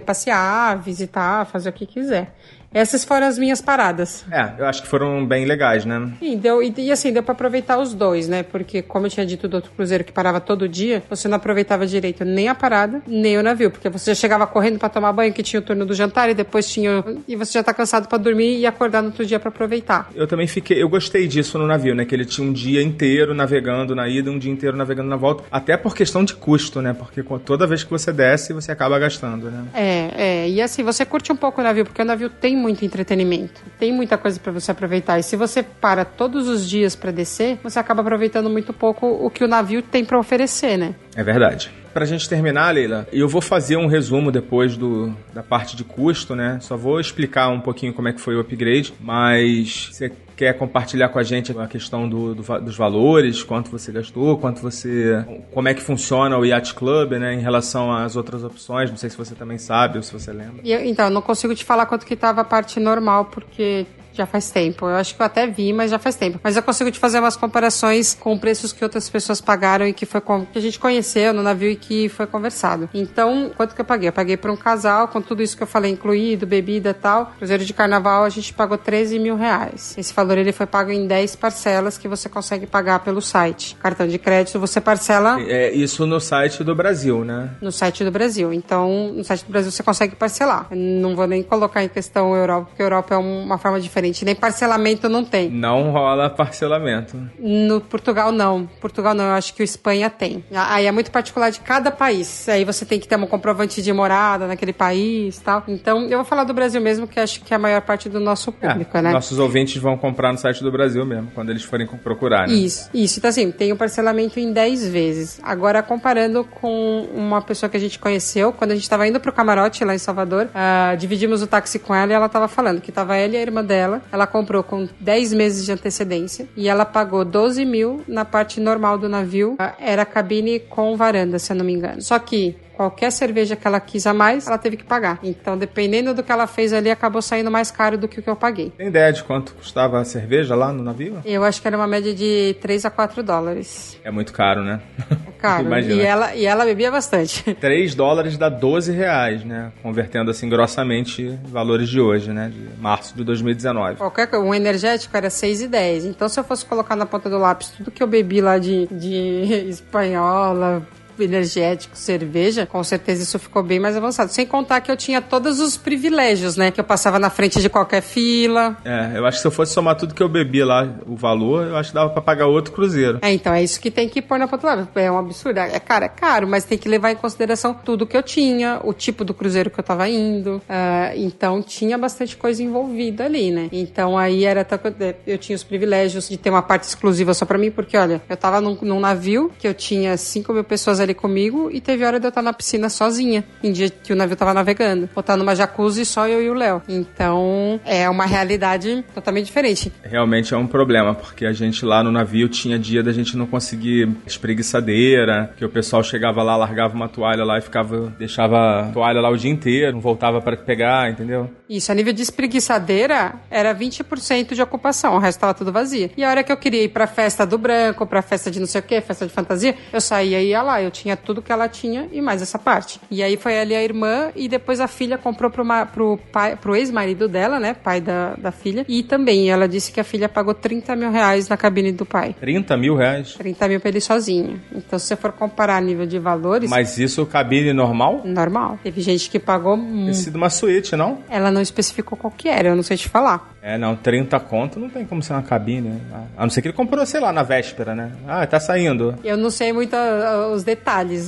passear, visitar, fazer o que quiser. Essas foram as minhas paradas. É, eu acho que foram bem legais, né? E, deu, e, e assim, deu pra aproveitar os dois, né? Porque, como eu tinha dito do outro cruzeiro que parava todo dia, você não aproveitava direito nem a parada, nem o navio. Porque você já chegava correndo pra tomar banho, que tinha o turno do jantar, e depois tinha. E você já tá cansado pra dormir e acordar no outro dia pra aproveitar. Eu também fiquei, eu gostei disso no navio, né? Que ele tinha um dia inteiro navegando na ida, um dia inteiro navegando na volta, até por questão de custo, né? Porque toda vez que você desce, você acaba gastando, né? É, é. E assim, você curte um pouco o navio, porque o navio tem muito entretenimento. Tem muita coisa pra você aproveitar. E se você para todos os dias pra descer, você acaba aproveitando muito pouco o que o navio tem pra oferecer, né? É verdade. Pra gente terminar, Leila, eu vou fazer um resumo depois do, da parte de custo, né? Só vou explicar um pouquinho como é que foi o upgrade, mas você quer compartilhar com a gente a questão do, do dos valores, quanto você gastou, quanto você. como é que funciona o Yacht Club, né? Em relação às outras opções. Não sei se você também sabe ou se você lembra. Eu- então, não consigo te falar quanto que tava a parte normal, porque já faz tempo. Eu acho que eu até vi, mas já faz tempo. Mas eu consigo te fazer umas comparações com preços que outras pessoas pagaram e que foi com- que a gente conheceu no navio e que foi conversado. Então, quanto que eu paguei? Eu paguei para um casal, com tudo isso que eu falei, incluído, bebida e tal. Cruzeiro de carnaval, a gente pagou 13 mil reais. Esse valor ele foi pago em 10 parcelas que você consegue pagar pelo site. Cartão de crédito, você parcela É isso no site do Brasil, né? no site do Brasil. Então, no site do Brasil você consegue parcelar. Não vou nem colocar em questão Europa, porque Europa é um- uma forma diferente. Nem parcelamento não tem. Não rola parcelamento. No Portugal, não. Portugal, não. Eu acho que o Espanha tem. Aí é muito particular de cada país. Aí você tem que ter um comprovante de morada naquele país e tal. Então, eu vou falar do Brasil mesmo, que acho que é a maior parte do nosso público, É, né? Nossos ouvintes vão comprar no site do Brasil mesmo, quando eles forem procurar, né? Isso, isso. Então, assim, tem o parcelamento em 10 vezes. Agora, comparando com uma pessoa que a gente conheceu, quando a gente tava indo pro camarote lá em Salvador, ah, dividimos o táxi com ela e ela tava falando que tava ela e a irmã dela. Ela comprou com 10 meses de antecedência e ela pagou 12 mil na parte normal do navio. Era cabine com varanda, se eu não me engano. Só que qualquer cerveja que ela quis a mais, ela teve que pagar. Então, dependendo do que ela fez ali, acabou saindo mais caro do que o que eu paguei. Tem ideia de quanto custava a cerveja lá no navio? Eu acho que era uma média de 3 a 4 dólares. É muito caro, né? É caro. Imagina. E ela, e ela bebia bastante. 3 dólares dá 12 reais, né? Convertendo assim grossamente valores de hoje, né? De março de 2019. Qualquer coisa, um energético era 6,10. Então, se eu fosse colocar na ponta do lápis tudo que eu bebi lá de, de espanhola, energético, cerveja, com certeza isso ficou bem mais avançado. Sem contar que eu tinha todos os privilégios, né? Que eu passava na frente de qualquer fila. É, eu acho que se eu fosse somar tudo que eu bebi lá, o valor, eu acho que dava pra pagar outro cruzeiro. É, então é isso que tem que pôr na ponta. É um absurdo. É caro, é caro, mas tem que levar em consideração tudo que eu tinha, o tipo do cruzeiro que eu tava indo. Ah, então tinha bastante coisa envolvida ali, né? Então aí era eu- eu tinha os privilégios de ter uma parte exclusiva só pra mim, porque olha, eu tava num, num navio que eu tinha 5 mil pessoas ali comigo e teve hora de eu estar na piscina sozinha, em dia que o navio tava navegando. Ou tá numa jacuzzi só eu e o Léo. Então é uma realidade totalmente diferente. Realmente é um problema, porque a gente lá no navio tinha dia da gente não conseguir espreguiçadeira, que o pessoal chegava lá, largava uma toalha lá e ficava, deixava a toalha lá o dia inteiro, não voltava para pegar, entendeu? Isso, a nível de espreguiçadeira, era 20% de ocupação, o resto tava tudo vazio. E a hora que eu queria ir pra festa do branco, pra festa de não sei o que, festa de fantasia, eu saía e ia lá. Eu tinha tudo que ela tinha e mais essa parte. E aí foi ali a irmã e depois a filha comprou pro, ma- pro, pai- pro ex-marido dela, né, pai da, da filha. E também ela disse que a filha pagou 30 mil reais na cabine do pai. 30 mil reais. 30 mil pra ele sozinho. Então, se você for comparar a nível de valores, Mas isso cabine normal? normal. Teve gente que pagou Tem sido uma suíte, não? Ela não especificou qual que era, eu não sei te falar. É, não, 30 conto não tem como ser uma cabine. né? A não ser que ele comprou, sei lá, na véspera, né? Ah, tá saindo. Eu não sei muito ah, os detalhes,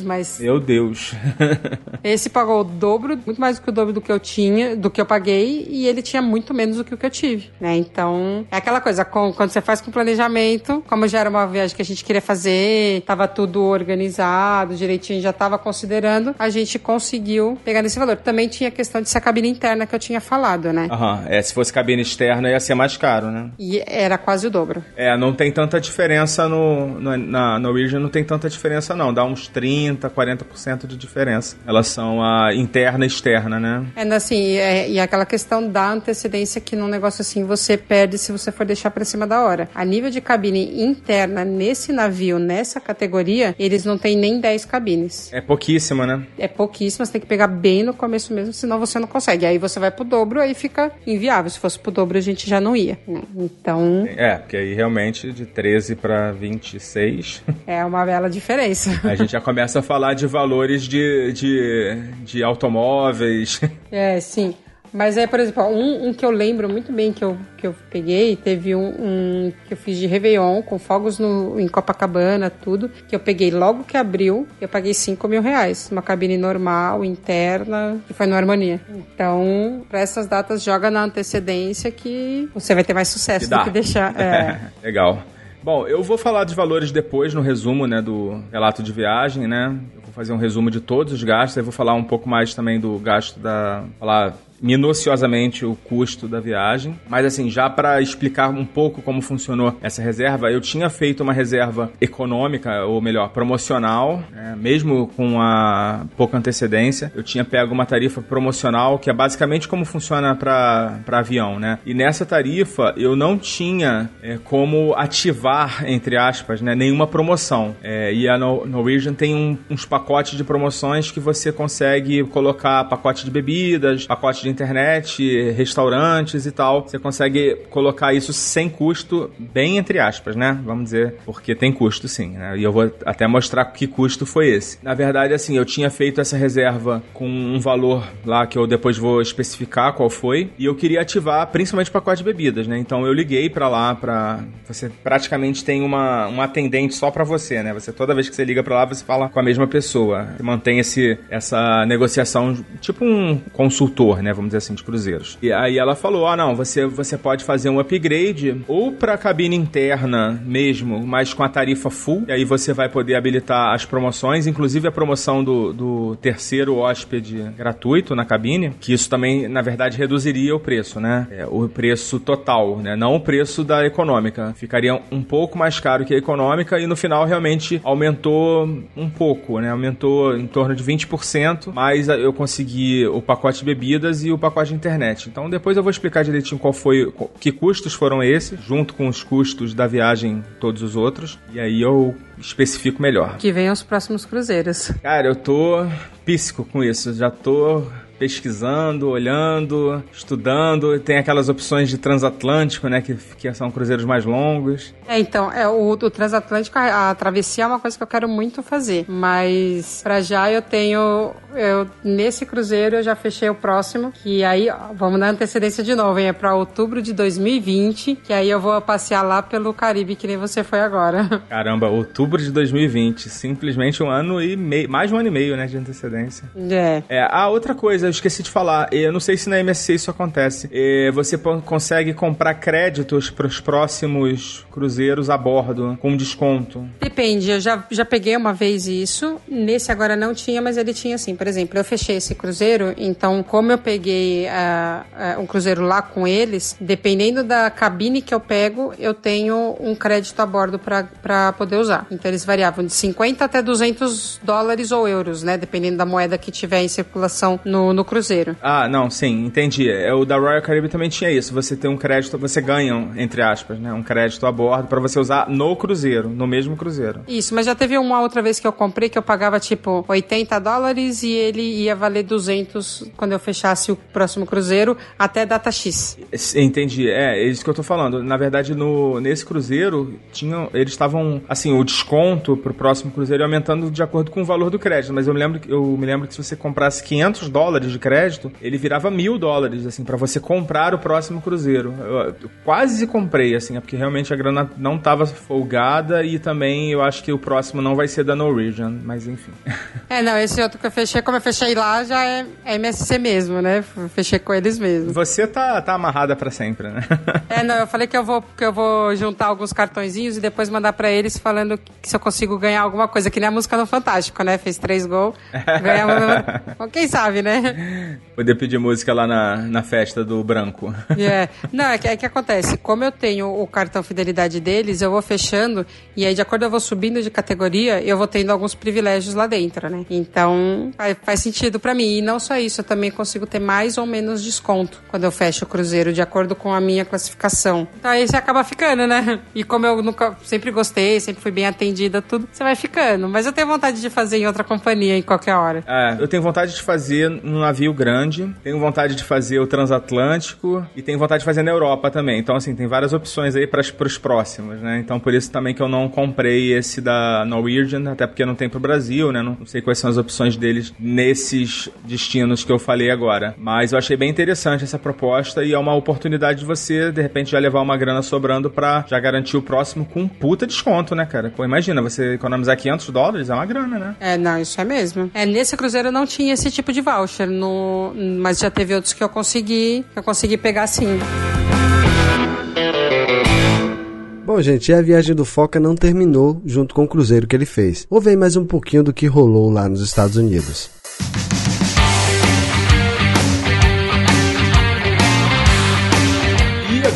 mas Meu Deus. esse pagou o dobro, muito mais do que o dobro do que eu tinha, do que eu paguei, e ele tinha muito menos do que o que eu tive, né? Então, é aquela coisa, com- quando você faz com planejamento, como já era uma viagem que a gente queria fazer, tava tudo organizado, direitinho, já tava considerando, a gente conseguiu pegar nesse valor. Também tinha a questão de ser a cabine interna que eu tinha falado, né? Aham, é, se fosse cabine externa ia ser mais caro, né? E era quase o dobro. É, não tem tanta diferença no, no- na Norwegian, não tem tanta diferença não. Dá uns uns 30, 40% de diferença. Elas são a interna e externa, né? É, assim, é, e aquela questão da antecedência que num negócio assim você perde se você for deixar para cima da hora. A nível de cabine interna nesse navio, nessa categoria, eles não têm nem 10 cabines. É pouquíssima, né? É pouquíssima, você tem que pegar bem no começo mesmo, senão você não consegue. Aí você vai pro dobro, aí fica inviável. Se fosse pro dobro, a gente já não ia. Então. É, porque aí realmente de 13 para 26. É uma bela diferença. A gente já começa a falar de valores de, de, de automóveis. É, sim. Mas é, por exemplo, um, um, que eu lembro muito bem que eu, que eu peguei, teve um, um, que eu fiz de Réveillon, com fogos no, em Copacabana, tudo, que eu peguei logo que abriu, eu paguei 5 mil reais. Uma cabine normal, interna, que foi no Harmonia. Então, para essas datas, joga na antecedência que você vai ter mais sucesso que do que deixar. É. Legal. Bom, eu vou falar de valores depois no resumo, né, do relato de viagem, né? Eu vou fazer um resumo de todos os gastos, aí vou falar um pouco mais também do gasto da, falar minuciosamente o custo da viagem. Mas assim, já para explicar um pouco como funcionou essa reserva, eu tinha feito uma reserva econômica, ou melhor, promocional, né? mesmo com a pouca antecedência. Eu tinha pego uma tarifa promocional, que é basicamente como funciona para avião, né? E nessa tarifa eu não tinha é, como ativar, entre aspas, né, nenhuma promoção. É, e a Norwegian tem um, uns pacotes de promoções que você consegue colocar pacote de bebidas, pacote de internet, restaurantes e tal. Você consegue colocar isso sem custo, bem entre aspas, né? Vamos dizer, porque tem custo sim, né? E eu vou até mostrar que custo foi esse. Na verdade, assim, eu tinha feito essa reserva com um valor lá que eu depois vou especificar qual foi, e eu queria ativar principalmente o pacote de bebidas, né? Então eu liguei para lá para você praticamente tem uma um atendente só para você, né? Você toda vez que você liga para lá, você fala com a mesma pessoa. Você mantém esse essa negociação tipo um consultor, né? Vamos dizer assim, de cruzeiros. E aí ela falou: ah, não, você, você pode fazer um upgrade ou para cabine interna mesmo, mas com a tarifa full, e aí você vai poder habilitar as promoções, inclusive a promoção do, do terceiro hóspede gratuito na cabine, que isso também, na verdade, reduziria o preço, né? É, o preço total, né? Não o preço da econômica. Ficaria um pouco mais caro que a econômica e no final realmente aumentou um pouco, né? Aumentou em torno de 20%, mas eu consegui o pacote de bebidas e o pacote de internet. Então depois eu vou explicar direitinho qual foi, que custos foram esses, junto com os custos da viagem, todos os outros. E aí eu especifico melhor. Que venham os próximos cruzeiros. Cara, eu tô píssico com isso. Já tô pesquisando, olhando, estudando. Tem aquelas opções de transatlântico, né? Que, que são cruzeiros mais longos. É, então, é, o, o transatlântico, a, a, travessia é uma coisa que eu quero muito fazer. Mas para já eu tenho. Eu, nesse cruzeiro eu já fechei o próximo. Que aí, ó, vamos dar antecedência de novo, hein? É pra outubro de 2020. Que aí eu vou passear lá pelo Caribe, que nem você foi agora. Caramba, outubro de 2020. Simplesmente um ano e meio. Mais de um ano e meio, né? De antecedência. É. É, a outra coisa, esqueci de falar. Eu não sei se na MSC isso acontece. Você consegue comprar créditos para os próximos cruzeiros a bordo com desconto. Depende. Eu já, já peguei uma vez isso. Nesse agora não tinha, mas ele tinha sim. Por exemplo, eu fechei esse cruzeiro, então como eu peguei uh, uh, um cruzeiro lá com eles, dependendo da cabine que eu pego, eu tenho um crédito a bordo para poder usar. Então eles variavam de 50 até 200 dólares ou euros, né? Dependendo da moeda que tiver em circulação no, no no cruzeiro. Ah, não, sim, entendi. É, o da Royal Caribbean também tinha isso. Você tem um crédito, você ganha, entre aspas, né? Um crédito a bordo para você usar no cruzeiro, no mesmo cruzeiro. Isso, mas já teve uma outra vez que eu comprei que eu pagava tipo 80 dólares e ele ia valer 200 quando eu fechasse o próximo cruzeiro até data X. Entendi. É, é isso que eu tô falando. Na verdade, no, nesse cruzeiro, tinham, eles estavam, assim, o desconto pro próximo cruzeiro ia aumentando de acordo com o valor do crédito. Mas eu me lembro, eu me lembro que se você comprasse 500 dólares de crédito, ele virava mil dólares, assim, para você comprar o próximo cruzeiro. Eu, eu quase comprei, assim, é porque realmente a grana não tava folgada e também eu acho que o próximo não vai ser da Norwegian, mas enfim. É, não, esse outro que eu fechei, como eu fechei lá, já é, é MSC mesmo, né? Fechei com eles mesmo. Você tá, tá amarrada para sempre, né? É, não, eu falei que eu vou que eu vou juntar alguns cartõezinhos e depois mandar para eles falando que se eu consigo ganhar alguma coisa, que nem a música no Fantástico, né? Fez três gols, ganhamos. Quem sabe, né? Poder pedir música lá na, na festa do branco. É. Não, é que, é que acontece. Como eu tenho o cartão fidelidade deles, eu vou fechando e aí, de acordo eu vou subindo de categoria, eu vou tendo alguns privilégios lá dentro, né? Então, faz, faz sentido para mim. E não só isso, eu também consigo ter mais ou menos desconto quando eu fecho o cruzeiro, de acordo com a minha classificação. Então aí você acaba ficando, né? E como eu nunca, sempre gostei, sempre fui bem atendida, tudo, você vai ficando. Mas eu tenho vontade de fazer em outra companhia em qualquer hora. É, eu tenho vontade de fazer num navio grande, tenho vontade de fazer o transatlântico e tenho vontade de fazer na Europa também. Então, assim, tem várias opções aí para os próximos, né? Então, por isso também que eu não comprei esse da Norwegian, até porque não tem pro Brasil, né? Não sei quais são as opções deles nesses destinos que eu falei agora. Mas eu achei bem interessante essa proposta e é uma oportunidade de você, de repente, já levar uma grana sobrando para já garantir o próximo com um puta desconto, né, cara? Pô, imagina, você economizar 500 dólares é uma grana, né? É, não, isso é mesmo. É, nesse cruzeiro não tinha esse tipo de voucher, no, mas já teve outros que eu consegui, eu consegui pegar sim. Bom, gente, e a viagem do Foca não terminou junto com o cruzeiro que ele fez. Ouve mais um pouquinho do que rolou lá nos Estados Unidos.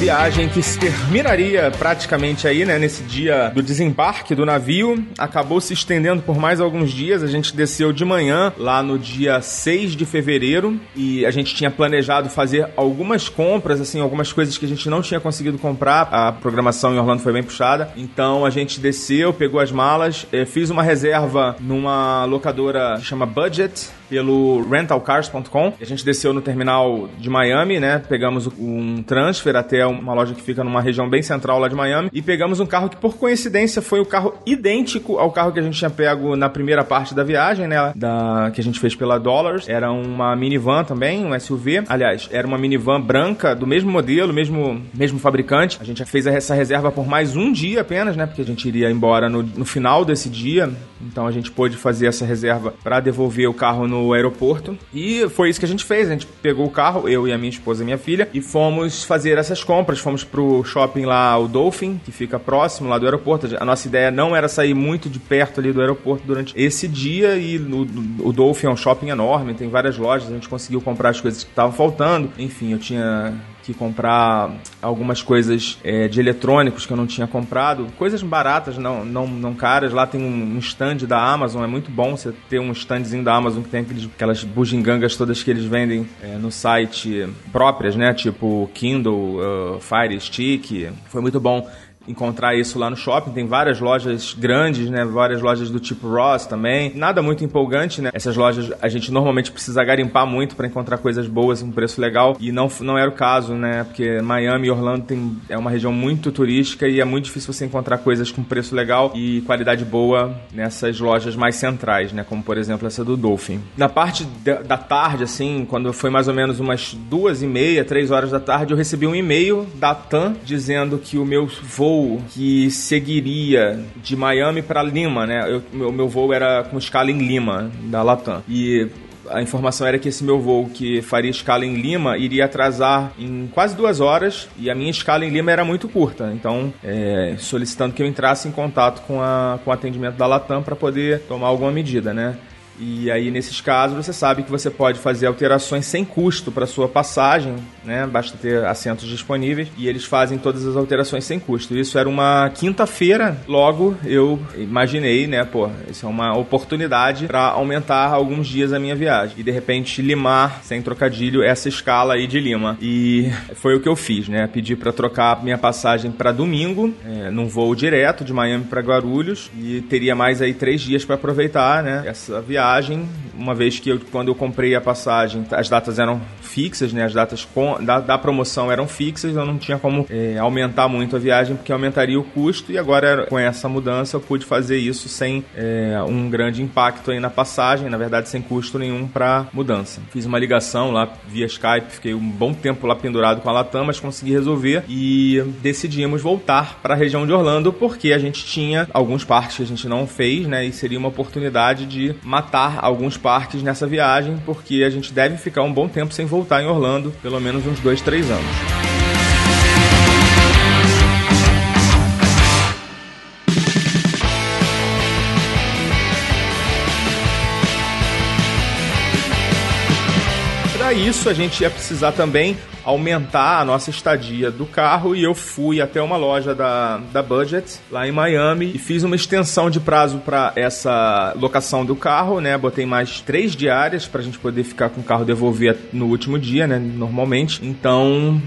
Viagem que se terminaria praticamente aí, né, nesse dia do desembarque do navio, acabou se estendendo por mais alguns dias. A gente desceu de manhã lá no dia 6 de fevereiro e a gente tinha planejado fazer algumas compras, assim, algumas coisas que a gente não tinha conseguido comprar. A programação em Orlando foi bem puxada. Então a gente desceu, pegou as malas, eh, fiz uma reserva numa locadora que chama Budget pelo rentalcars.com. A gente desceu no terminal de Miami, né? Pegamos um transfer até uma loja que fica numa região bem central lá de Miami e pegamos um carro que por coincidência foi o carro idêntico ao carro que a gente tinha pego na primeira parte da viagem, né? Da que a gente fez pela Dollars. Era uma minivan também, um SUV. Aliás, era uma minivan branca do mesmo modelo, mesmo mesmo fabricante. A gente fez essa reserva por mais um dia apenas, né? Porque a gente iria embora no, no final desse dia. Então a gente pôde fazer essa reserva para devolver o carro no aeroporto. E foi isso que a gente fez. A gente pegou o carro, eu e a minha esposa e minha filha, e fomos fazer essas compras. Fomos pro shopping lá, o Dolphin, que fica próximo lá do aeroporto. A nossa ideia não era sair muito de perto ali do aeroporto durante esse dia. E no, o Dolphin é um shopping enorme, tem várias lojas. A gente conseguiu comprar as coisas que estavam faltando. Enfim, eu tinha que comprar algumas coisas é, de eletrônicos que eu não tinha comprado, coisas baratas, não, não, não caras. Lá tem um stand da Amazon, é muito bom você ter um standzinho da Amazon que tem aqueles, aquelas bugigangas todas que eles vendem é, no site próprias, né? Tipo Kindle, uh, Fire Stick. Foi muito bom encontrar isso lá no shopping. Tem várias lojas grandes, né? Várias lojas do tipo Ross também. Nada muito empolgante, né? Essas lojas a gente normalmente precisa garimpar muito para encontrar coisas boas, um preço legal. E não, não era o caso, né? Porque Miami e Orlando tem, é uma região muito turística e é muito difícil você encontrar coisas com preço legal e qualidade boa nessas lojas mais centrais, né? Como por exemplo essa do Dolphin. Na parte da tarde, assim, quando foi mais ou menos umas duas e meia, três horas da tarde, eu recebi um e-mail da TAM dizendo que o meu voo que seguiria de Miami para Lima, né? O meu, meu voo era com escala em Lima, da Latam. E a informação era que esse meu voo, que faria escala em Lima, iria atrasar em quase duas horas e a minha escala em Lima era muito curta. Então, é, solicitando que eu entrasse em contato com, a, com o atendimento da Latam para poder tomar alguma medida, né? E aí, nesses casos, você sabe que você pode fazer alterações sem custo para sua passagem, né? Basta ter assentos disponíveis e eles fazem todas as alterações sem custo. Isso era uma quinta-feira, logo eu imaginei, né? Pô, isso é uma oportunidade para aumentar alguns dias a minha viagem e de repente limar, sem trocadilho, essa escala aí de Lima. E foi o que eu fiz, né? Pedi para trocar minha passagem para domingo, é, num voo direto de Miami para Guarulhos e teria mais aí três dias para aproveitar, né? Essa viagem uma vez que eu, quando eu comprei a passagem, as datas eram fixas, né? As datas com, da, da promoção eram fixas, eu não tinha como é, aumentar muito a viagem, porque aumentaria o custo, e agora com essa mudança eu pude fazer isso sem é, um grande impacto aí na passagem, na verdade sem custo nenhum para mudança. Fiz uma ligação lá via Skype, fiquei um bom tempo lá pendurado com a Latam, mas consegui resolver e decidimos voltar para a região de Orlando, porque a gente tinha alguns parques que a gente não fez, né? E seria uma oportunidade de matar alguns parques nessa viagem, porque a gente deve ficar um bom tempo sem voltar em Orlando, pelo menos uns dois, três anos. Isso a gente ia precisar também aumentar a nossa estadia do carro e eu fui até uma loja da, da Budget lá em Miami e fiz uma extensão de prazo para essa locação do carro, né? Botei mais três diárias para a gente poder ficar com o carro devolver no último dia, né? Normalmente. Então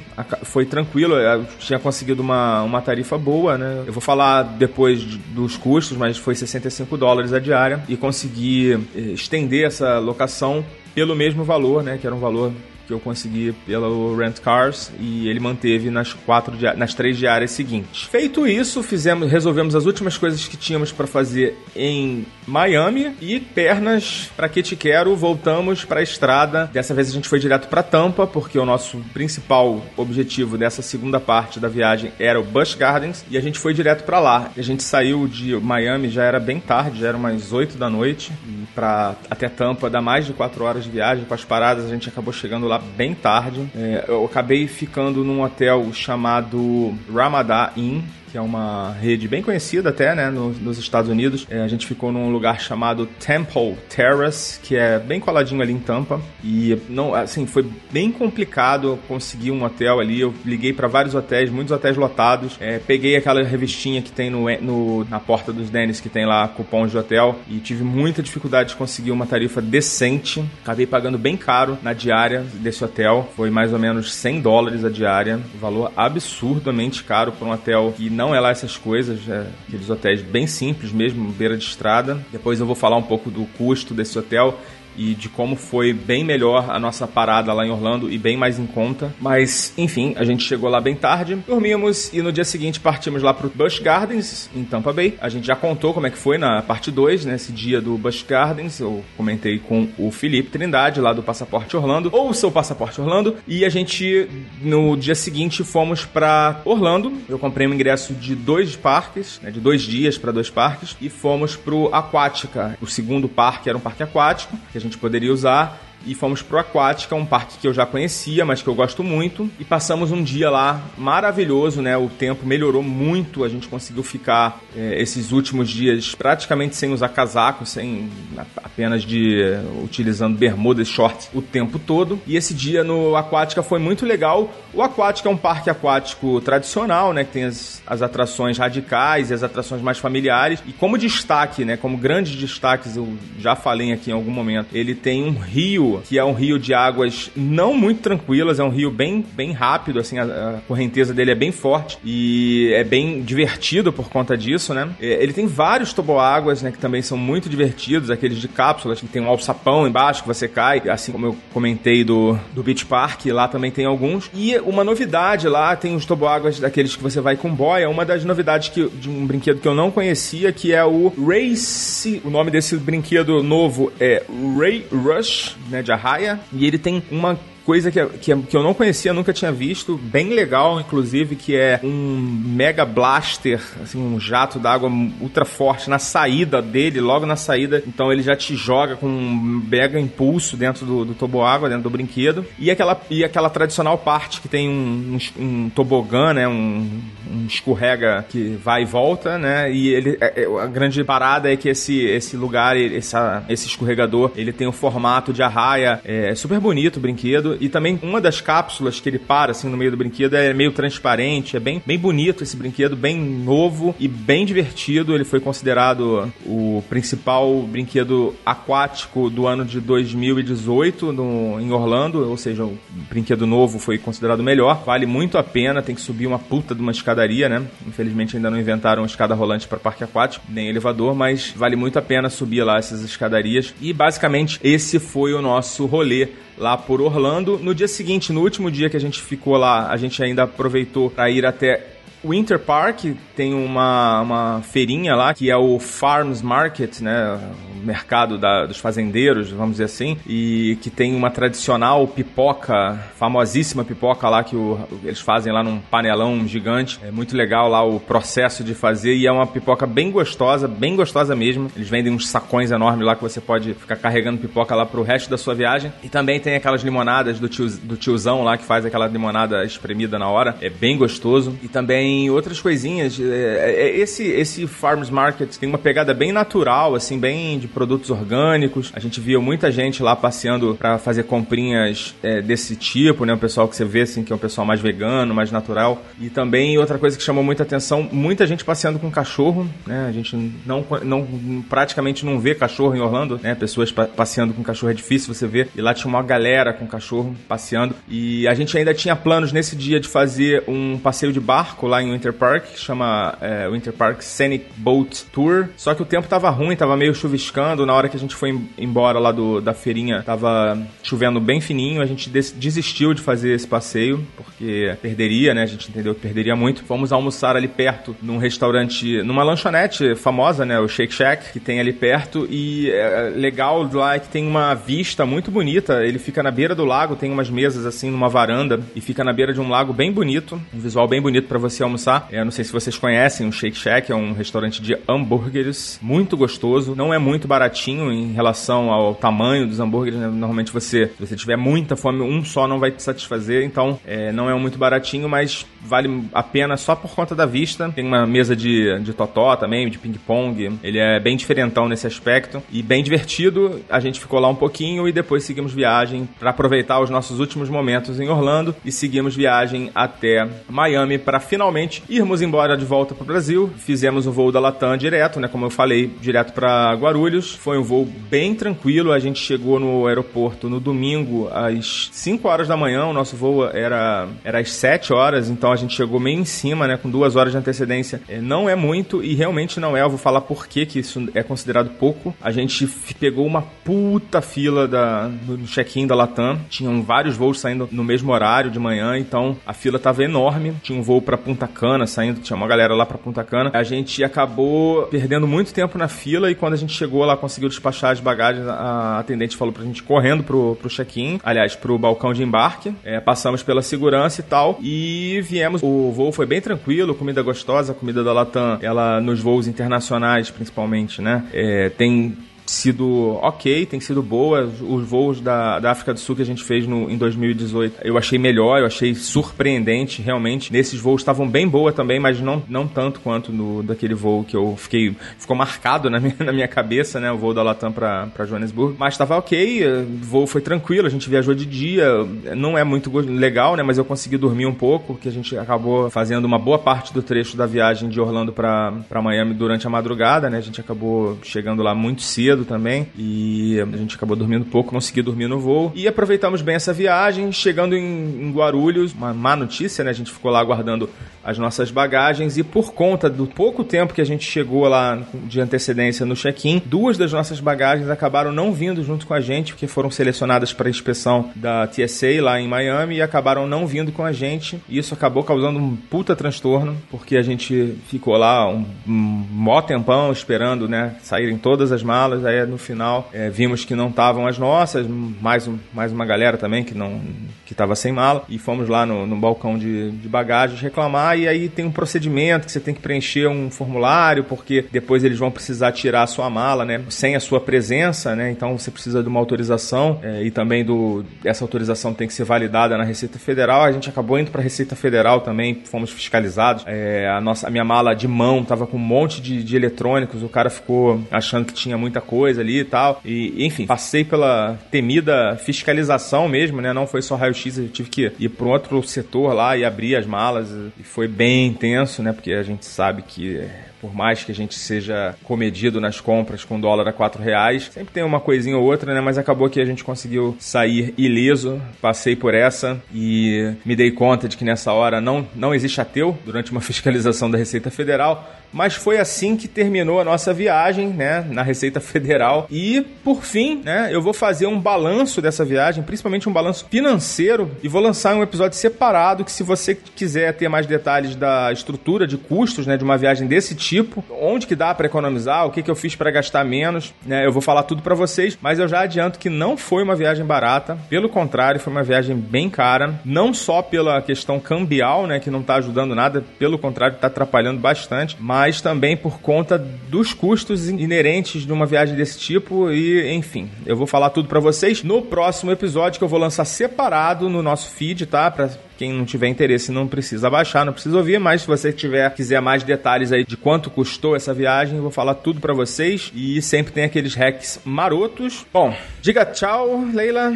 foi tranquilo, eu tinha conseguido uma, uma tarifa boa, né? Eu vou falar depois dos custos, mas foi 65 dólares a diária e consegui eh, estender essa locação pelo mesmo valor, né? Que era um valor que eu consegui pelo Rent Cars e ele manteve nas quatro nas três diárias seguintes. Feito isso, fizemos, resolvemos as últimas coisas que tínhamos para fazer em Miami e pernas para que te quero, voltamos para a estrada. Dessa vez a gente foi direto para Tampa porque o nosso principal objetivo dessa segunda parte da viagem era o Busch Gardens e a gente foi direto para lá. A gente saiu de Miami já era bem tarde, já era umas 8 da noite para até Tampa dá mais de 4 horas de viagem com as paradas a gente acabou chegando lá bem tarde. É, eu acabei ficando num hotel chamado Ramadã Inn, que é uma rede bem conhecida até, né, no, nos Estados Unidos. É, a gente ficou num lugar chamado Temple Terrace, que é bem coladinho ali em Tampa. E não, assim, foi bem complicado conseguir um hotel ali. Eu liguei para vários hotéis, muitos hotéis lotados. É, peguei aquela revistinha que tem no, no, na porta dos Dennis, que tem lá cupons de hotel, e tive muita dificuldade de conseguir uma tarifa decente. Acabei pagando bem caro na diária desse hotel. Foi mais ou menos 100 dólares a diária. Valor absurdamente caro para um hotel que não é lá essas coisas, é aqueles hotéis bem simples mesmo, beira de estrada. Depois eu vou falar um pouco do custo desse hotel e de como foi bem melhor a nossa parada lá em Orlando e bem mais em conta. Mas, enfim, a gente chegou lá bem tarde, dormimos e no dia seguinte partimos lá pro Busch Gardens, em Tampa Bay. A gente já contou como é que foi na parte 2, nesse dia do Busch Gardens. Eu comentei com o Felipe Trindade, lá do Passaporte Orlando, ou o seu Passaporte Orlando. E a gente, no dia seguinte, fomos para Orlando. Eu comprei um ingresso de dois parques, né, de dois dias para dois parques, e fomos pro Aquática. O segundo parque era um parque aquático, que a gente gente poderia usar e fomos pro Aquática, um parque que eu já conhecia, mas que eu gosto muito, e passamos um dia lá maravilhoso, né? O tempo melhorou muito, a gente conseguiu ficar é, esses últimos dias praticamente sem usar casaco, sem apenas de utilizando bermudas shorts o tempo todo. E esse dia no Aquática foi muito legal. O Aquática é um parque aquático tradicional, né? Que tem as, as atrações radicais e as atrações mais familiares. E como destaque, né? Como grandes destaques, eu já falei aqui em algum momento, ele tem um rio que é um rio de águas não muito tranquilas, é um rio bem, bem rápido, assim, a, a correnteza dele é bem forte e é bem divertido por conta disso, né? É, ele tem vários toboáguas, né, que também são muito divertidos, aqueles de cápsulas, que tem um alçapão embaixo que você cai, assim como eu comentei do, do Beach Park, lá também tem alguns. E uma novidade lá, tem os toboáguas daqueles que você vai com boia, uma das novidades que, de um brinquedo que eu não conhecia, que é o Race, o nome desse brinquedo novo é Ray Rush, né? Né, de Arraia, e ele tem uma coisa que, que, que eu não conhecia, nunca tinha visto, bem legal, inclusive, que é um Mega Blaster, assim, um jato d'água ultra forte na saída dele, logo na saída. Então ele já te joga com um mega impulso dentro do, do toboágua, dentro do brinquedo. E aquela, e aquela tradicional parte que tem um, um, um tobogã, né? Um, um, escorrega que vai e volta, né? E ele, é, é, a grande parada é que esse, esse lugar, essa, esse escorregador, ele tem o formato de arraia, é super bonito o brinquedo e também uma das cápsulas que ele para assim no meio do brinquedo é meio transparente, é bem, bem bonito esse brinquedo, bem novo e bem divertido. Ele foi considerado o principal brinquedo aquático do ano de 2018 no, em Orlando, ou seja, o brinquedo novo foi considerado melhor. Vale muito a pena, tem que subir uma puta de uma escadaria, né? Infelizmente ainda não inventaram escada rolante para parque aquático, nem elevador, mas vale muito a pena subir lá essas escadarias. E basicamente esse foi o nosso rolê lá por Orlando. No dia seguinte, no último dia que a gente ficou lá, a gente ainda aproveitou para ir até Winter Park tem uma, uma feirinha lá que é o Farms Market, né? O mercado da, dos fazendeiros, vamos dizer assim, e que tem uma tradicional pipoca, famosíssima pipoca lá que o, eles fazem lá num panelão gigante. É muito legal lá o processo de fazer e é uma pipoca bem gostosa, bem gostosa mesmo. Eles vendem uns sacões enormes lá que você pode ficar carregando pipoca lá pro resto da sua viagem. E também tem aquelas limonadas do, tio, do tiozão lá que faz aquela limonada espremida na hora. É bem gostoso. E também tem outras coisinhas. É, é, esse, esse Farmers Market tem uma pegada bem natural, assim, bem de produtos orgânicos. A gente via muita gente lá passeando para fazer comprinhas é, desse tipo, né? O pessoal que você vê assim que é um pessoal mais vegano, mais natural. E também outra coisa que chamou muita atenção, muita gente passeando com cachorro, né? A gente não, não praticamente não vê cachorro em Orlando, né? Pessoas pa passeando com cachorro é difícil você ver. E lá tinha uma galera com cachorro passeando. E a gente ainda tinha planos nesse dia de fazer um passeio de barco lá em Winter Park, que chama é, Winter Park Scenic Boat Tour. Só que o tempo tava ruim, tava meio chuviscando. Na hora que a gente foi embora lá do, da feirinha, tava chovendo bem fininho. A gente desistiu de fazer esse passeio, porque perderia, né? A gente entendeu que perderia muito. Fomos almoçar ali perto, num restaurante, numa lanchonete famosa, né? O Shake Shack, que tem ali perto. E é legal lá é que tem uma vista muito bonita. Ele fica na beira do lago, tem umas mesas assim numa varanda e fica na beira de um lago bem bonito. Um visual bem bonito para você almoçar. Eu não sei se vocês conhecem o Shake Shack, é um restaurante de hambúrgueres muito gostoso. Não é muito baratinho em relação ao tamanho dos hambúrgueres. Né? Normalmente você, se você tiver muita fome, um só não vai te satisfazer. Então, é, não é muito baratinho, mas vale a pena só por conta da vista. Tem uma mesa de, de totó também, de ping-pong. Ele é bem diferentão nesse aspecto e bem divertido. A gente ficou lá um pouquinho e depois seguimos viagem para aproveitar os nossos últimos momentos em Orlando e seguimos viagem até Miami para finalmente irmos embora de volta para o Brasil. Fizemos o voo da Latam direto, né? Como eu falei, direto para Guarulhos. Foi um voo bem tranquilo. A gente chegou no aeroporto no domingo às 5 horas da manhã. O nosso voo era, era às 7 horas, então a gente chegou meio em cima, né? Com duas horas de antecedência. É, não é muito e realmente não é. Eu vou falar por que, que isso é considerado pouco. A gente pegou uma puta fila da, no check-in da Latam. Tinham vários voos saindo no mesmo horário de manhã, então a fila tava enorme. Tinha um voo para Punta Cana saindo, tinha uma galera lá para Punta Cana. A gente acabou perdendo muito tempo na fila e quando a gente chegou lá, conseguiu despachar as bagagens, a atendente falou pra gente correndo pro, pro check-in, aliás, pro balcão de embarque. É, passamos pela segurança e tal e viemos. O voo foi bem tranquilo, comida gostosa, comida da Latam, ela nos voos internacionais principalmente, né? É, tem sido ok, tem sido boa. Os voos da, da África do Sul que a gente fez no, em 2018 eu achei melhor, eu achei surpreendente, realmente. Nesses voos estavam bem boa também, mas não, não tanto quanto no daquele voo que eu fiquei. Ficou marcado na minha, na minha cabeça, né? O voo da Latam para Johannesburg. Mas estava ok, o voo foi tranquilo, a gente viajou de dia. Não é muito legal, né? Mas eu consegui dormir um pouco, que a gente acabou fazendo uma boa parte do trecho da viagem de Orlando para Miami durante a madrugada, né? A gente acabou chegando lá muito cedo cedo também. E a gente acabou dormindo pouco, consegui dormir no voo. E aproveitamos bem essa viagem, chegando em, Guarulhos, uma má notícia, né? A gente ficou lá aguardando as nossas bagagens. E por conta do pouco tempo que a gente chegou lá de antecedência no check-in, duas das nossas bagagens acabaram não vindo junto com a gente, porque foram selecionadas para inspeção da TSA lá em Miami e acabaram não vindo com a gente. E isso acabou causando um puta transtorno, porque a gente ficou lá um, um mó tempão esperando, né, saírem todas as malas aí no final é, vimos que não estavam as nossas, mais, um, mais uma galera também que não que estava sem mala, e fomos lá no, no balcão de, de bagagens reclamar, e aí tem um procedimento que você tem que preencher um formulário, porque depois eles vão precisar tirar a sua mala, né, sem a sua presença, né, então você precisa de uma autorização, é, e também do essa autorização tem que ser validada na Receita Federal, a gente acabou indo para a Receita Federal também, fomos fiscalizados, é, a, nossa, a minha mala de mão tava com um monte de, de eletrônicos, o cara ficou achando que tinha muita coisa, coisa ali e tal. E, enfim, passei pela temida fiscalização mesmo, né? Não foi só raio-x, eu tive que ir para um outro setor lá e abrir as malas. E foi bem intenso, né? Porque a gente sabe que por mais que a gente seja comedido nas compras com dólar a 4 reais, sempre tem uma coisinha ou outra, né? Mas acabou que a gente conseguiu sair ileso, passei por essa e me dei conta de que nessa hora não, não existe ateu durante uma fiscalização da Receita Federal, mas foi assim que terminou a nossa viagem, né, na Receita Federal. E, por fim, né, eu vou fazer um balanço dessa viagem, principalmente um balanço financeiro, e vou lançar um episódio separado que se você quiser ter mais detalhes da estrutura de custos, né, de uma viagem desse tipo, onde que dá para economizar, o que que eu fiz para gastar menos, né, eu vou falar tudo para vocês, mas eu já adianto que não foi uma viagem barata, pelo contrário, foi uma viagem bem cara, não só pela questão cambial, né, que não tá ajudando nada, pelo contrário, tá atrapalhando bastante, mas mas também por conta dos custos inerentes de uma viagem desse tipo e, enfim, eu vou falar tudo para vocês no próximo episódio que eu vou lançar separado no nosso feed, tá? Para Quem não tiver interesse não precisa baixar, não precisa ouvir, mas se você tiver quiser mais detalhes aí de quanto custou essa viagem, eu vou falar tudo para vocês e sempre tem aqueles hacks marotos. Bom, diga tchau, Leila.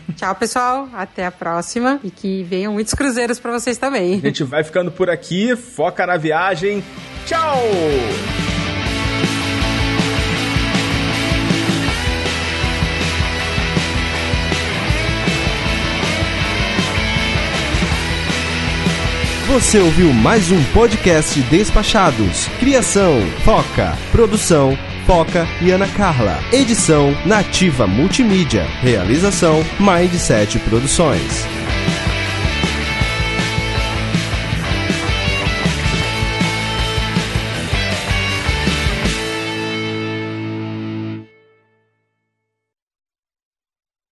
Tchau, pessoal. Até a próxima e que venham muitos cruzeiros para vocês também. A gente vai ficando por aqui. Foca na viagem. Tchau! Você ouviu mais um podcast Despachados. Criação, Foca. Produção, Foca e Ana Carla. Edição, Nativa Multimídia. Realização, Mindset Produções.